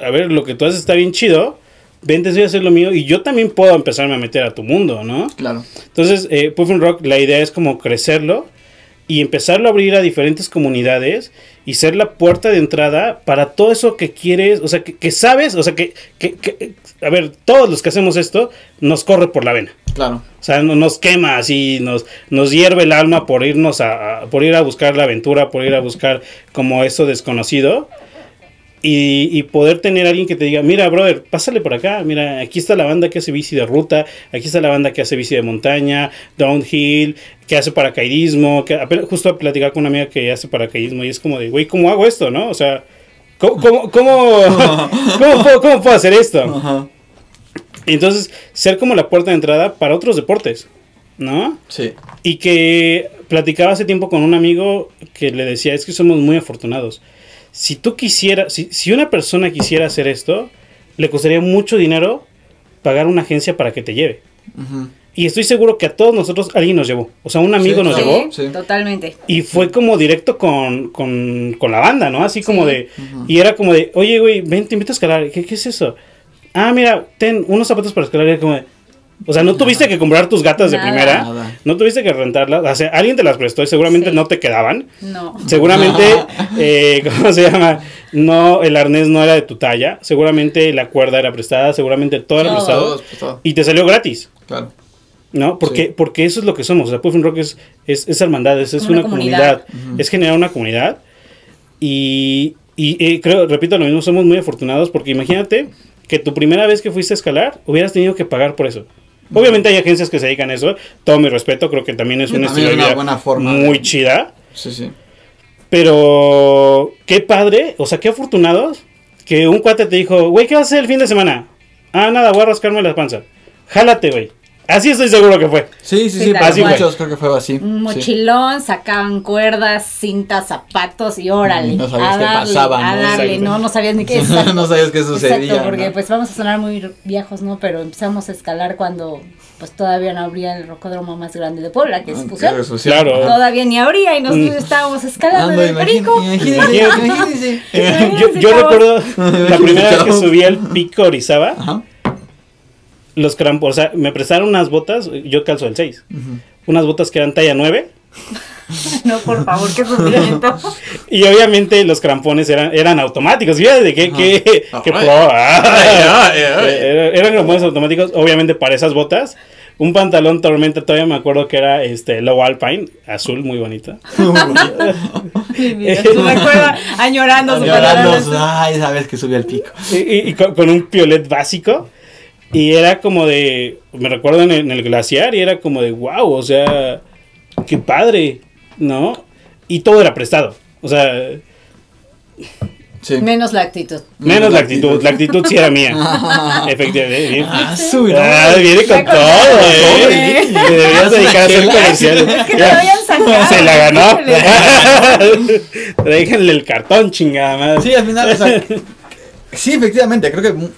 C: a ver, lo que tú haces está bien chido, vente, voy a hacer lo mío y yo también puedo empezarme a meter a tu mundo, ¿no?
A: Claro.
C: Entonces, eh, Puff and Rock, la idea es como crecerlo y empezarlo a abrir a diferentes comunidades y ser la puerta de entrada para todo eso que quieres, o sea, que, que sabes, o sea, que, que- que- a ver, todos los que hacemos esto nos corre por la vena.
A: Claro.
C: O sea, no- nos quema así, nos, nos hierve el alma por irnos a, a- por ir a buscar la aventura, por ir a buscar como eso desconocido. Y, y poder tener a alguien que te diga, mira, brother, pásale por acá, mira, aquí está la banda que hace bici de ruta, aquí está la banda que hace bici de montaña, downhill, que hace paracaidismo, que apenas- justo a platicar con una amiga que hace paracaidismo y es como de, güey, ¿cómo hago esto, no? O sea, ¿cómo, cómo, cómo, [LAUGHS] cómo puedo, cómo puedo hacer esto?
A: Ajá.
C: Entonces, ser como la puerta de entrada para otros deportes, ¿no?
A: Sí.
C: Y que platicaba hace tiempo con un amigo que le decía, es que somos muy afortunados. Si tú quisieras, si, si una persona quisiera hacer esto, le costaría mucho dinero pagar una agencia para que te lleve. Y estoy seguro que a todos nosotros alguien nos llevó. O sea, un amigo
A: Sí,
C: nos
A: claro.
C: llevó.
B: Sí, totalmente.
C: Y fue como directo con, con, con la banda, ¿no? Así como
B: Sí.
C: de... Y era como de, oye, güey, ven, te invito a escalar. ¿Qué, qué es eso? Ah, mira, ten unos zapatos para escalar. Y era como de, o sea, no tuviste que comprar tus gatas de primera.
A: Nada.
C: No tuviste que rentarlas. O sea, alguien te las prestó y seguramente
B: Sí.
C: no te quedaban.
B: No.
C: Seguramente, eh, [LAUGHS] ¿cómo se llama? No, el arnés no era de tu talla. Seguramente la cuerda era prestada. Seguramente todo era prestado.
A: Pues, todo.
C: Y te salió gratis.
A: Claro.
C: ¿No? Porque,
A: Sí.
C: porque eso es lo que somos. O sea, Puffin Rock es, es, es hermandad, es, es
B: Una
C: una,
B: comunidad.
C: comunidad. Es generar una comunidad. Y, y eh, creo, repito lo mismo, somos muy afortunados porque imagínate que tu primera vez que fuiste a escalar hubieras tenido que pagar por eso. Obviamente hay agencias que se dedican a eso. Todo mi respeto, creo que también es un estilo
A: una buena forma
C: muy
A: de-
C: chida.
A: Sí, sí.
C: Pero qué padre, o sea, qué afortunados que un cuate te dijo, güey, ¿qué vas a hacer el fin de semana? Ah, nada, voy a rascarme la panza. Jálate, güey. Así estoy seguro que fue.
A: Sí, sí,
B: Sí,
A: sí. Para
C: cual.
A: muchos creo que fue así.
B: Un
A: sí.
B: mochilón, sacaban cuerdas, cintas, zapatos y órale.
A: No sabías
B: a
A: qué pasaba,
B: A
A: ¿no?
B: darle, no, no sabías ni qué [LAUGHS]
A: no sabías qué sucedía.
B: Exacto, porque
A: ¿no?
B: pues vamos a sonar muy viejos, ¿no? Pero empezamos a escalar cuando pues todavía no abría el rocódromo más grande de Puebla, que es
A: Ah,
B: Fusión.
C: Claro.
B: Todavía ni abría y nosotros
C: Mm.
B: estábamos escalando
A: Ando,
B: en el perico.
A: imagínense, imagínense. [LAUGHS]
C: yo, yo recuerdo la primera vez que subí al pico Orizaba,
A: Ajá.
C: Los crampos, o sea, me prestaron unas botas, yo calzo el 6, unas botas que eran talla 9,
B: No, por favor, qué sufrimiento. [LAUGHS]
C: y obviamente los crampones eran, eran automáticos, fíjate de
A: ay.
C: Eh, eran crampones automáticos, obviamente para esas botas, un pantalón tormenta, todavía me acuerdo que era este low alpine, azul, muy bonito.
B: Mi vida, tú recuerda añorando pantalón.
A: ay, sabes que subí al pico.
C: y, y- y con, con un piolet básico. Y era como de. Me recuerdo en el, en el glaciar y era como de wow, o sea, qué padre, ¿no? Y todo era prestado. O sea,
A: Sí.
B: Menos la actitud.
C: menos la actitud. La actitud sí era mía. [LAUGHS] Efectivamente.
A: Ah, subí.
C: Ah, viene con todo,
B: todo,
C: ¿eh?
B: ¿eh?
C: Te deberías dedicar a hacer.
B: Es que te habían sacado.
C: Se la ganó. [LAUGHS] Déjenle el cartón, chingada madre.
A: Sí, al final, o sea, sí, efectivamente, creo que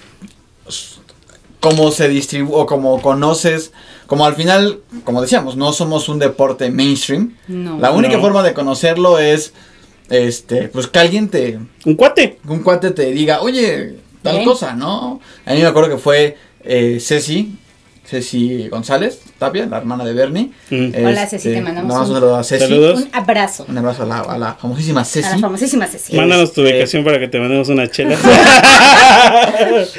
A: como se distribuye o como conoces, como al final, como decíamos, no somos un deporte mainstream.
B: No.
A: La única
C: No.
A: forma de conocerlo es, este, pues que alguien te,
C: Un cuate.
A: un cuate te diga, oye, tal cosa, ¿no? A mí me acuerdo que fue eh, Ceci, Ceci González Tapia, la hermana de Bernie.
C: Mm.
B: Hola, Ceci, te mandamos
A: un a Ceci.
C: Saludos.
B: Un abrazo
A: Un abrazo a la, a la famosísima
B: a la
A: Ceci.
B: famosísima Ceci.
C: Mándanos tu
A: Este-
C: ubicación para que te mandemos una chela. [LAUGHS]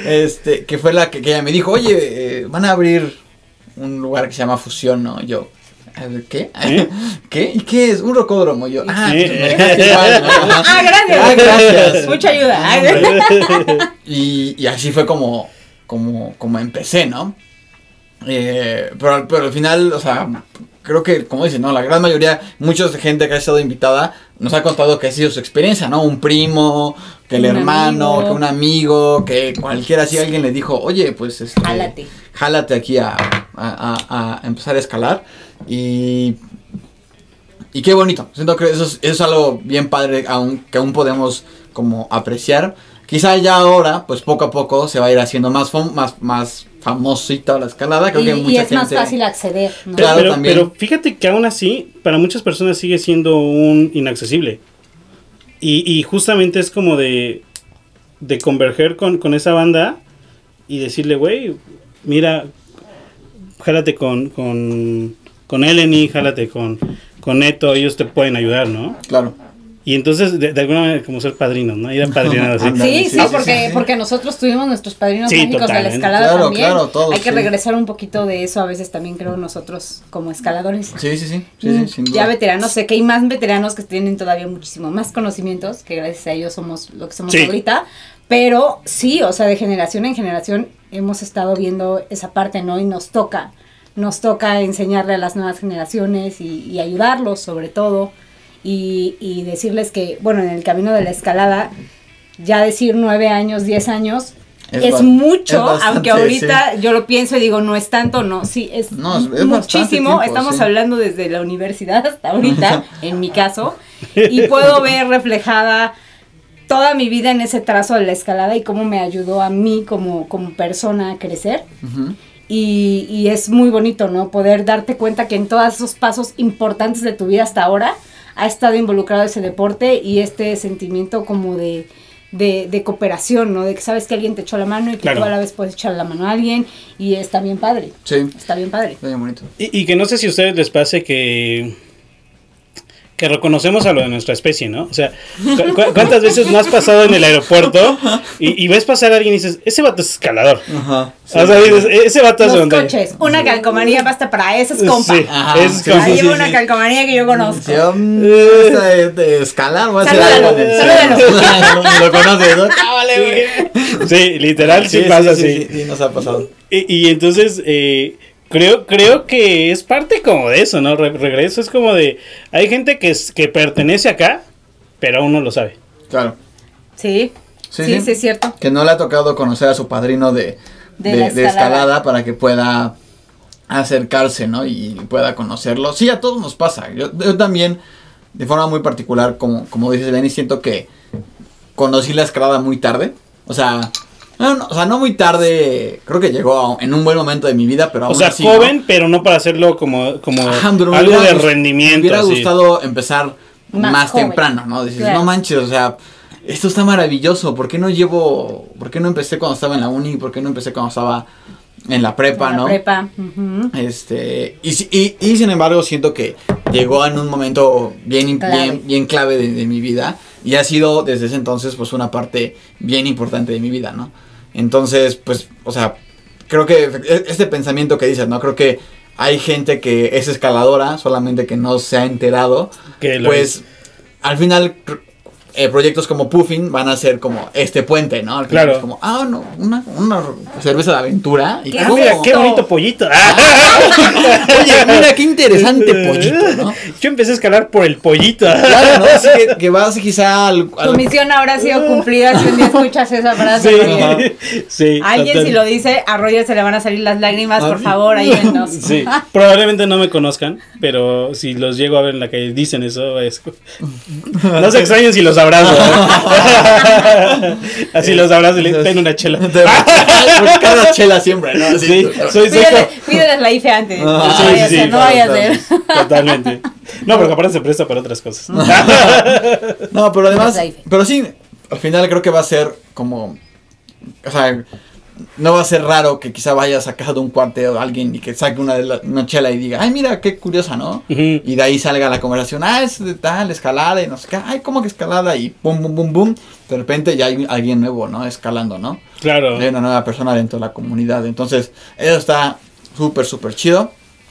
A: Este, que fue la que, que ella me dijo, oye, eh, van a abrir un lugar que se llama Fusión, ¿no? Yo, a ver, ¿qué?
C: ¿Eh? [LAUGHS]
A: ¿Qué? ¿Y qué es? Un rocódromo. Yo, ah,
C: ¿Eh?
A: pues. [LAUGHS]
B: Ah, gracias.
A: Ah, gracias.
B: Mucha ayuda.
A: Y, y así fue como, como, como empecé, ¿no? Eh, pero, pero al final, o sea, creo que, como dicen, ¿no? La gran mayoría, mucha gente que ha estado invitada nos ha contado que ha sido su experiencia, ¿no? Un primo, que el
B: Un
A: hermano,
B: amigo.
A: que un amigo, que cualquiera, si alguien le dijo, oye, pues, este,
B: Jálate.
A: jálate aquí a, a- a- empezar a escalar. Y, y qué bonito. Siento que eso es, eso es algo bien padre aún, que aún podemos como apreciar. Quizá ya ahora, pues poco a poco se va a ir haciendo más, más, más famosita la escalada. Creo
B: Y,
A: que
B: y
A: mucha
B: es más
A: gente-
B: fácil acceder. ¿no?
C: Pero,
A: Claro,
C: pero,
A: también.
C: pero fíjate que aún así, para muchas personas sigue siendo un inaccesible. Y, y justamente es como de, de converger con, con esa banda y decirle, güey, mira, jálate con, con, con Eleni, jálate con, con Neto, ellos te pueden ayudar, ¿no?
A: Claro.
C: Y entonces, de, de alguna manera, como ser padrinos, ¿no? Ir apadrinados [LAUGHS] así.
A: Ándale,
B: Sí,
A: sí,
B: sí,
A: sí,
B: porque, porque nosotros tuvimos nuestros padrinos
C: Sí,
B: mágicos de la escalada
A: Claro,
B: también.
A: claro, todos,
B: Hay que
A: sí.
B: regresar un poquito de eso a veces también creo nosotros como escaladores.
A: Sí, sí, sí. sí,
B: Mm, ya veteranos, sé que hay más veteranos que tienen todavía muchísimo más conocimientos, que gracias a ellos somos lo que somos
C: Sí.
B: ahorita, pero sí, o sea, de generación en generación hemos estado viendo esa parte, ¿no? Y nos toca, nos toca enseñarle a las nuevas generaciones y, y ayudarlos sobre todo y, y decirles que, bueno, en el camino de la escalada, ya decir nueve años, diez años,
A: Es
B: mucho,
A: es bastante,
B: aunque ahorita yo lo pienso y digo, no es tanto, no, sí, es,
A: No,
B: muchísimo.
A: tiempo,
B: Estamos
A: sí.
B: hablando desde la universidad hasta ahorita, [LAUGHS] en mi caso, y puedo ver reflejada toda mi vida en ese trazo de la escalada y cómo me ayudó a mí como, como persona a crecer. Y es muy bonito, ¿no? Poder darte cuenta que en todos esos pasos importantes de tu vida hasta ahora ha estado involucrado ese deporte y este sentimiento como de, de, de cooperación, ¿no? De que sabes que alguien te echó la mano y que
C: Claro.
B: tú a la vez puedes echar la mano a alguien y está bien padre.
A: Sí,
B: Está bien padre.
A: está bien bonito.
C: Y, y que no sé si a ustedes les pase que que reconocemos a lo de nuestra especie, ¿no? O sea, cu- cu- ¿cuántas veces no has pasado en el aeropuerto y, y ves pasar a alguien y dices, ese vato es escalador?
A: Ajá.
C: O sea, dices, ese vato es donde...
B: coches, una calcomanía basta para
C: Sí.
A: Ajá,
C: es
A: sí,
C: como-
B: Ahí
A: sí, sí,
B: una
A: sí.
B: calcomanía que yo conozco.
A: Yo, mm, [LAUGHS] esta de, de escalar, voy a hacer algo. [LAUGHS] Lo, lo conoces, ¿no? Cábale, güey.
C: Sí, literal, sí, pasa así.
A: Sí, sí, nos ha pasado.
C: Y, y entonces, eh, creo, creo que es parte como de eso, ¿no? Re- regreso es como de, hay gente que, es, que pertenece acá, pero aún no lo sabe.
A: Claro.
B: Sí,
A: Sí,
B: sí,
A: sí.
B: sí, es cierto.
A: Que no le ha tocado conocer a su padrino de,
B: De
A: de,
B: la
A: de
B: escalada.
A: escalada para que pueda acercarse, ¿no? Y pueda conocerlo. Sí, a todos nos pasa. Yo, yo también, de forma muy particular, como, como dices, Lenny, siento que conocí la escalada muy tarde. O sea, no, no, o sea, no muy tarde, creo que llegó en un buen momento de mi vida, pero
C: O
A: aún
C: sea,
A: así, ¿no?
C: joven, pero no para hacerlo como, como [LAUGHS]
A: Ajá,
C: algo
A: hubiera
C: de rendimiento.
A: Me hubiera
C: así.
A: gustado empezar
B: Más
A: temprano, ¿no? Dices,
B: Claro.
A: no manches, o sea, esto está maravilloso. ¿Por qué no llevo, por qué no empecé cuando estaba en la uni? ¿Por qué no empecé cuando estaba en la prepa,
B: En la
A: no?
B: Prepa. ujú.
A: Este, y, y, y sin embargo siento que llegó en un momento bien,
B: Clave.
A: bien, bien clave de, de mi vida y ha sido desde ese entonces pues una parte bien importante de mi vida, ¿no? Entonces, pues, o sea, creo que e- este pensamiento que dices, ¿no? Creo que hay gente que es escaladora, solamente que no se ha enterado,
C: Que
A: pues al final eh, proyectos como Puffin van a ser como este puente, ¿no?
C: Claro.
A: es como, ah, no, una, una cerveza de aventura. Y
B: ¿Qué
C: Ah, mira, qué bonito pollito. [LAUGHS]
A: Oye, mira qué interesante [LAUGHS] pollito, ¿no?
C: Yo empecé a escalar por el pollito.
A: Claro, ¿no? [LAUGHS] Así que, que vas quizá al...
B: Tu
A: al-
B: misión habrá sido cumplida si un día escuchas esa frase.
C: Sí, sí.
B: Alguien
C: total.
B: si lo dice, a Roger se le van a salir las lágrimas, por favor, ayúdennos.
C: Sí, probablemente no me conozcan, pero si los llego a ver en la calle dicen eso, es... no se extrañen si los abrazo. ¿eh? [LAUGHS] Así los abrazo y le den una chela. [LAUGHS]
A: Porque cada chela siempre, ¿no? Así,
C: Sí, soy
B: pídeles la IFE antes.
A: Ah,
B: no
C: sí,
B: vaya a
C: sí,
B: ser,
C: sí,
B: no vaya a ser.
C: Totalmente. No, porque aparte se presta para otras cosas. [LAUGHS]
A: No, pero además,
B: life.
A: pero sí, al final creo que va a ser como, o sea, no va a ser raro que quizá vayas a casa de un cuarteo de alguien y que saque una, de la- una chela y diga, ay, mira, qué curiosa, ¿no? Y de ahí salga la conversación, ah, es de tal, escalada y no sé qué, ay, ¿cómo que escalada? Y pum, pum, pum, pum. De repente ya hay alguien nuevo, ¿no? Escalando, ¿no?
C: Claro.
A: Hay una nueva persona dentro de la comunidad. Entonces, eso está súper, súper chido.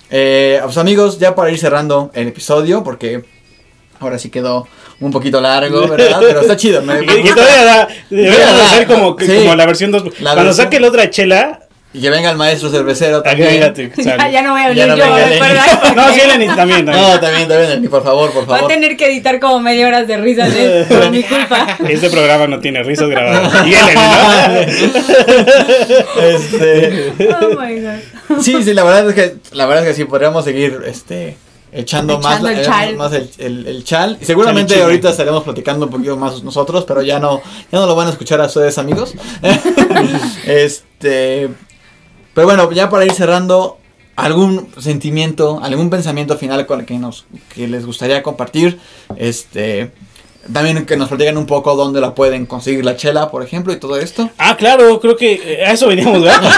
A: Eh, pues amigos, ya para ir cerrando el episodio, porque ahora sí quedó un poquito largo, [LAUGHS] ¿verdad? Pero está chido. me-
C: Y todavía da, deberíamos
A: da,
C: hacer como, que-
A: sí.
C: como la versión 2.
A: La
C: Cuando
A: versión-
C: saque la otra chela,
A: Y que venga el maestro cervecero
C: acá
A: también.
C: fíjate, [LAUGHS]
B: Ya, no voy a
A: Ya
B: hablar
A: no
B: yo, ¿verdad?
C: No, sí, Lenny también. también.
A: No, también, también, por favor, por
B: Va a
A: favor.
B: tener que editar como media horas de risas ¿eh? [LAUGHS] por mi culpa.
C: Este programa no tiene risas grabadas. Y Lenny, ¿no?
A: Este,
B: Oh my god.
A: sí, sí, la verdad es que, la verdad es que sí, podríamos seguir, este, echando, más,
B: Echando el
A: la-
B: chal.
A: más el, el- el chal. Y seguramente
C: Chal
A: ahorita estaremos platicando un poquito más nosotros, pero ya no, ya no lo van a escuchar a ustedes, amigos. [LAUGHS] este, pero bueno, ya para ir cerrando, algún sentimiento, algún pensamiento final con el que nos, que les gustaría compartir, este, también que nos platiquen un poco dónde la pueden conseguir la chela, por ejemplo, y todo esto.
C: Ah, claro, creo que eh, a eso veníamos, ¿verdad? [LAUGHS]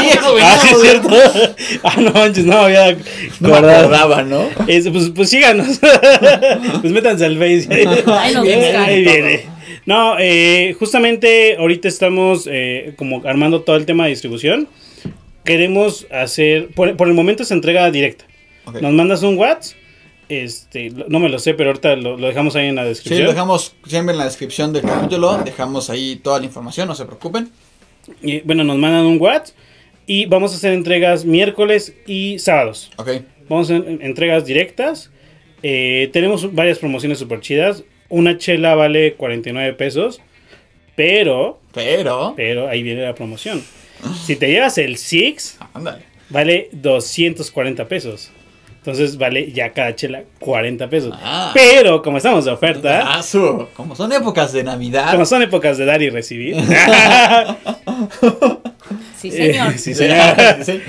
A: Sí, eso
C: Ah, sí, es
A: veníamos,
C: cierto. Ah, no manches, no, había
A: No acordaba, ¿no?
C: Es, pues, pues síganos. [LAUGHS] pues métanse al Face.
B: Ahí nos
C: Ahí
B: buscan.
C: viene. No, eh, justamente ahorita estamos eh, como armando todo el tema de distribución. Queremos hacer, por, por el momento es entrega directa. Nos mandas un WhatsApp. Este, no me lo sé, pero ahorita lo, lo dejamos ahí en la
A: Sí,
C: descripción.
A: lo dejamos siempre en la descripción del capítulo, dejamos ahí toda la información, no se preocupen.
C: Y, bueno, nos mandan un WhatsApp y vamos a hacer entregas miércoles y sábados.
A: Ok.
C: Vamos a hacer entregas directas. Eh, tenemos varias promociones super chidas. Una chela vale 49 pesos. Pero,
A: Pero,
C: pero ahí viene la promoción. Si te llevas el Six,
A: ándale.
C: vale 240 pesos. Entonces vale ya cada chela 40 pesos.
A: Ah.
C: Pero como estamos de oferta,
A: Ah, su- Como son épocas de Navidad.
C: como son épocas de dar y recibir, [LAUGHS]
B: Sí, señor.
C: Eh, [LAUGHS] sí, señor.
A: Sí.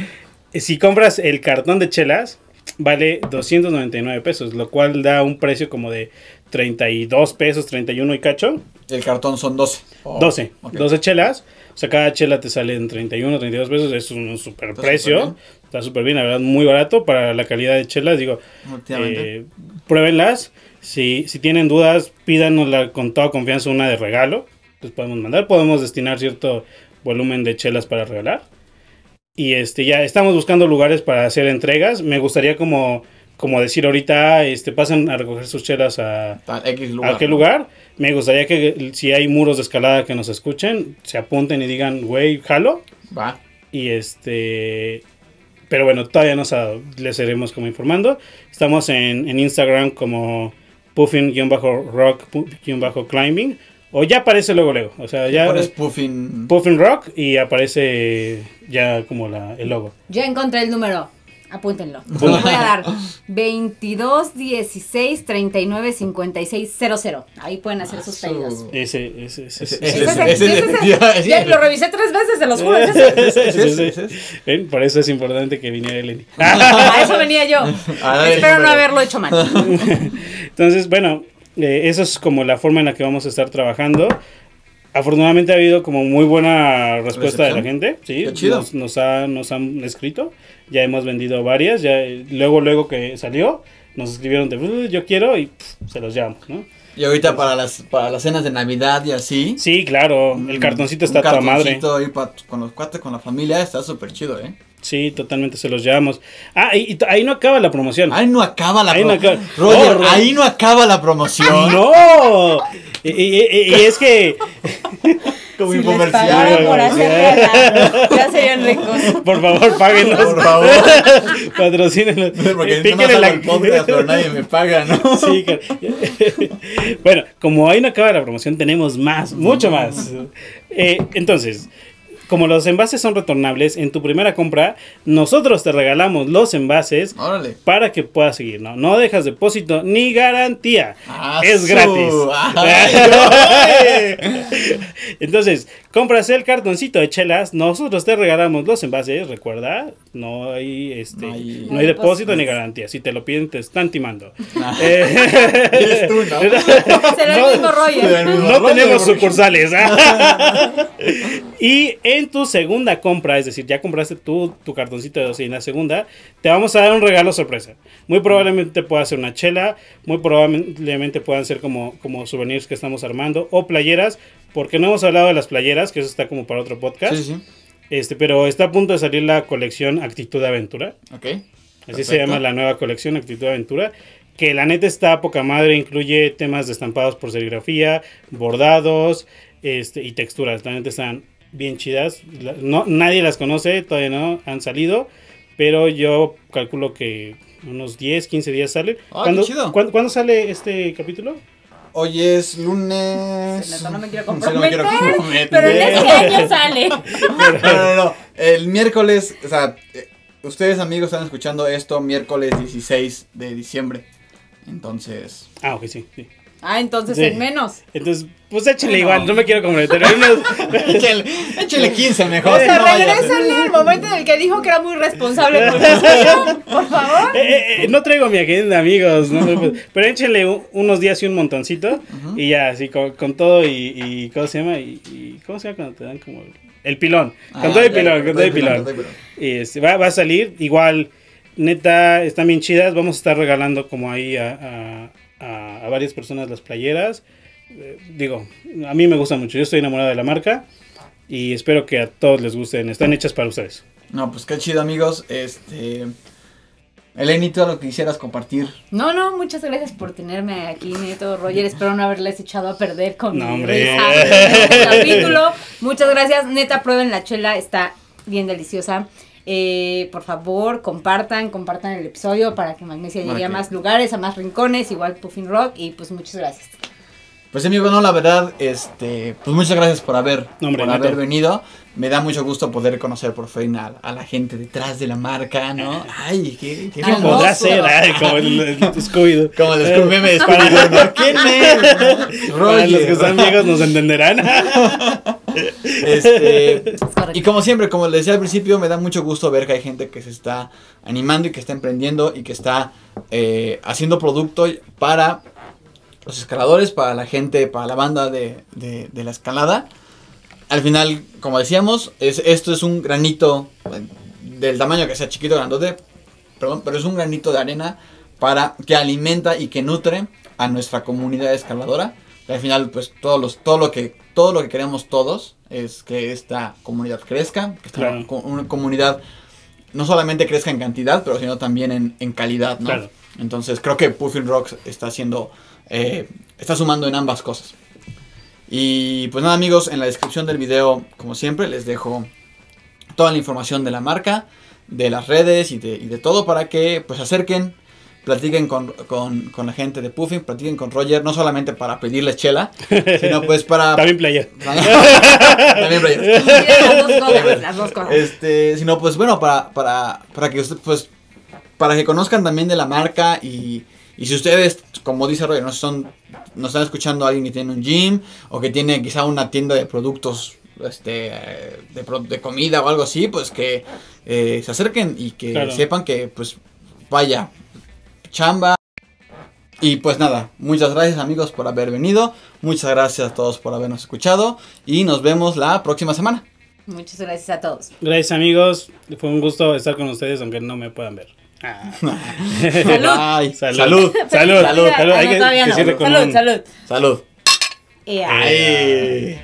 C: si compras el cartón de chelas, vale 299 pesos, lo cual da un precio como de 32 pesos, 31 y cacho.
A: El cartón son 12. Oh,
C: 12.
A: ok.
C: 12 chelas. O sea, cada chela te sale en 31, 32 pesos. Es un super
A: Está
C: precio. Está súper bien, la verdad, muy barato para la calidad de chelas. Digo, eh, pruébenlas. Si, si tienen dudas, pídanosla con toda confianza una de regalo. Les podemos mandar. Podemos destinar cierto volumen de chelas para regalar. Y este ya estamos buscando lugares para hacer entregas. Me gustaría como, como decir ahorita, este, pasen a recoger sus chelas a,
A: X lugar.
C: ¿A qué
A: ¿no?
C: lugar? Me gustaría que si hay muros de escalada que nos escuchen, se apunten y digan, güey, jalo.
A: Va.
C: Y este. Pero bueno, todavía no se ha dado. Les seremos como informando. Estamos en, en Instagram como puffin-rock-climbing. O ya aparece luego, luego. O sea, ya.
A: Pones puffin.
C: Puffin Rock y aparece ya como la, el logo.
B: Ya encontré el número. Apúntenlo. [LAUGHS] Voy a dar 22 16 39 56 00. Ahí pueden hacer sus
A: Ah,
B: pedidos.
C: Ese, ese, ese.
B: Lo revisé tres veces, se los juro.
C: Por eso es importante que viniera Eleni. [LAUGHS]
B: A eso venía yo. Espero no haberlo hecho mal. [LAUGHS]
C: Entonces, bueno, eh, eso es como la forma en la que vamos a estar trabajando. Afortunadamente ha habido como muy buena respuesta de la gente, sí,
A: Qué chido.
C: Nos, nos, ha- nos han escrito, ya hemos vendido varias, ya eh, luego luego que salió, nos escribieron de "Uh, yo quiero y pff, se los llevamos, ¿no?
A: Y ahorita para las, para las cenas de Navidad y así.
C: Sí, claro, el
A: un-
C: cartoncito está a toda madre.
A: ahí pa- con los cuates, con la familia, está súper chido, ¿eh?
C: Sí, totalmente se los llevamos. Ah, y, ahí no acaba la promoción.
A: Ahí no acaba la
C: no
A: promoción. Roger,
C: No, Ro-
A: ahí no acaba la promoción.
C: ¡No! Y- y- y es que [LAUGHS]
A: Como
B: Si les
A: infomercial.
B: pagaran por hacer ya serían ricos.
C: Por favor, páguenos.
A: Por favor. [LAUGHS]
C: Patrocínenos.
A: Porque
C: píquenle
A: hago
C: la-
A: el podcast, pero nadie me paga, ¿no?
C: Sí, claro. [LAUGHS] bueno, como ahí no acaba la promoción, tenemos más, mucho más. Eh, entonces, como los envases son retornables, en tu primera compra, nosotros te regalamos los envases
A: Órale.
C: para que puedas seguir, ¿no? No dejas depósito ni garantía.
A: Ah,
C: es
A: su-
C: gratis. [LAUGHS]
A: Ay,
C: Entonces, compras el cartoncito de chelas, nosotros te regalamos los envases, recuerda, no hay este
A: No hay-
C: hay,
B: No hay
C: depósito ni garantía. Si te lo piden, te están timando.
A: Ah. [LAUGHS]
C: Eh,
A: tú. [LAUGHS]
B: Será el mismo
A: mismo.
C: no tenemos sucursales. [LAUGHS] y en tu segunda compra, es decir, ya compraste tu, tu cartoncito de 12 y en la segunda, te vamos a dar un regalo sorpresa. Muy probablemente pueda ser una chela, muy probablemente puedan ser como, como souvenirs que estamos armando o playeras, porque no hemos hablado de las playeras, que eso está como para otro podcast.
A: Sí, sí.
C: Este, pero está a punto de salir la colección Actitud Aventura.
A: Ok.
C: Así se llama la nueva colección Actitud Aventura. Que la neta está a poca madre, incluye temas de estampados por serigrafía, bordados este, y texturas. La neta están bien chidas. No, nadie las conoce, todavía no han salido. Pero yo calculo que unos 10, 15 días salen.
A: Ah, qué
C: ¿Cuándo,
A: chido.
C: cuándo- cuándo sale este capítulo?
A: Hoy es lunes.
B: Neta, no me quiero [LAUGHS]
A: No sé, no me quiero
B: comprometer,
A: comprometer.
B: Pero en este año [LAUGHS] sale.
A: No, no, no. El miércoles, o sea, eh, ustedes amigos están escuchando esto miércoles 16 de diciembre. Entonces,
C: Ah, ok, sí. sí.
B: Ah, entonces
C: Sí.
B: en menos.
C: Entonces, pues échale
A: Bueno.
C: igual, no me quiero comprometer. [LAUGHS]
A: Échale, [LAUGHS] échale 15 mejor.
B: O sea, regrésenle al momento en el que dijo que era muy responsable sueño, [LAUGHS] por favor.
C: Eh, eh, eh, no traigo mi agenda, amigos. ¿no? Pero échenle un- unos días y un montoncito. Y ya, así con, con todo y, y. ¿Cómo se llama? Y, y ¿Cómo se llama cuando te dan como. El pilón. Con
A: Ah,
C: todo el
A: ya,
C: pilón, con todo el pilón.
A: con todo el pilón.
C: Y este, va, va a salir. Igual, neta, están bien chidas. Vamos a estar regalando como ahí a, a, a- a varias personas las playeras. Eh, digo, a mí me gusta mucho. Yo estoy enamorado de la marca. Y espero que a todos les gusten. Están hechas para ustedes.
A: No, pues qué chido, amigos. Este. Eleni, ¿tú lo que quisieras compartir?
B: No, no, muchas gracias por tenerme aquí, Neto, Roger. Espero no haberles echado a perder con
C: No,
B: mi risa nuevo capítulo. Muchas gracias, neta, prueben la chela, está bien deliciosa. Eh, por favor, compartan, compartan el episodio para que Magnesia llegue a más lugares, a más rincones, igual Puffin Rock. Y pues muchas gracias.
A: Pues amigo, no, la verdad, este, pues muchas gracias por haber,
C: No, hombre,
A: por haber venido. Me da mucho gusto poder conocer por fin a, a la gente detrás de la marca, ¿no? Ay, qué, qué
B: ¿Quién
C: ¿Quién podrá ser? Ay, como el, el Scooby-Doo. [LAUGHS]
A: Como el Scooby meme de. ¿Quién es?
C: Para los que están
A: Roger.
C: viejos nos entenderán. [LAUGHS]
A: Este, y como siempre, como les decía al principio, me da mucho gusto ver que hay gente que se está animando y que está emprendiendo y que está eh, haciendo producto para los escaladores, para la gente, para la banda de, de- de la escalada. Al final, como decíamos, es, esto es un granito eh, del tamaño que sea chiquito o grandote, perdón, pero es un granito de arena para que alimenta y que nutre a nuestra comunidad escaladora. Y al final, pues todos los, todo lo que todo lo que queremos todos es que esta comunidad crezca, que esta
C: Claro.
A: una comunidad no solamente crezca en cantidad, pero sino también en, en calidad, ¿no?
C: Claro.
A: Entonces creo que Puffin Rocks está haciendo, eh, está sumando en ambas cosas. Y pues nada amigos, en la descripción del video, como siempre, les dejo toda la información de la marca, de las redes y de, y de todo para que pues se acerquen, platiquen con, con- con la gente de Puffin, platiquen con Roger, no solamente para pedirles chela, [LAUGHS] sino pues para...
C: También player. [LAUGHS]
A: También Roger.
B: Las dos cosas, las dos cosas. [LAUGHS]
A: Este, sino pues bueno, para, para, para que usted, pues, para que conozcan también de la marca y, y si ustedes, como dice Roger, no son, no están escuchando a alguien que tiene un gym o que tiene quizá una tienda de productos, este, de, pro- de comida o algo así, pues que eh, se acerquen y que
C: Claro.
A: sepan que, pues, vaya, chamba. Y pues nada, muchas gracias amigos por haber venido, muchas gracias a todos por habernos escuchado y nos vemos la próxima semana.
B: Muchas gracias a todos.
C: Gracias amigos. Fue un gusto estar con ustedes aunque no me puedan ver. Ah.
A: Ay,
C: Salud.
A: salud.
C: Salud, salud, salud.
B: Ah,
C: Hay
B: no,
C: que-
B: todavía
C: que
B: no.
C: cierre con
B: Salud,
C: un-
B: salud.
A: Salud.
B: Ea.
A: Ay.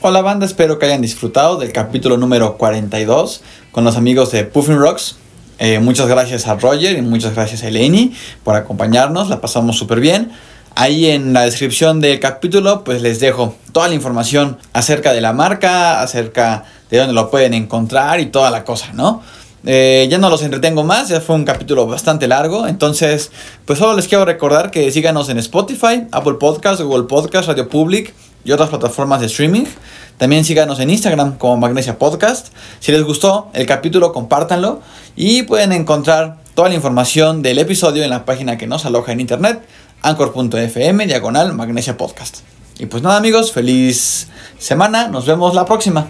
A: Hola banda, espero que hayan disfrutado del capítulo número 42 con los amigos de Puffin Rocks. Eh, muchas gracias a Roger y muchas gracias a Eleni por acompañarnos, la pasamos súper bien. Ahí en la descripción del capítulo pues les dejo toda la información acerca de la marca, acerca de dónde lo pueden encontrar y toda la cosa, ¿no? Eh, ya no los entretengo más, ya fue un capítulo bastante largo, entonces pues solo les quiero recordar que síganos en Spotify, Apple Podcast, Google Podcast, Radio Public y otras plataformas de streaming. También síganos en Instagram como Magnesia Podcast. Si les gustó el capítulo, compártanlo y pueden encontrar toda la información del episodio en la página que nos aloja en internet, anchor.fm diagonal Magnesia Podcast. Y pues nada amigos, feliz semana, nos vemos la próxima.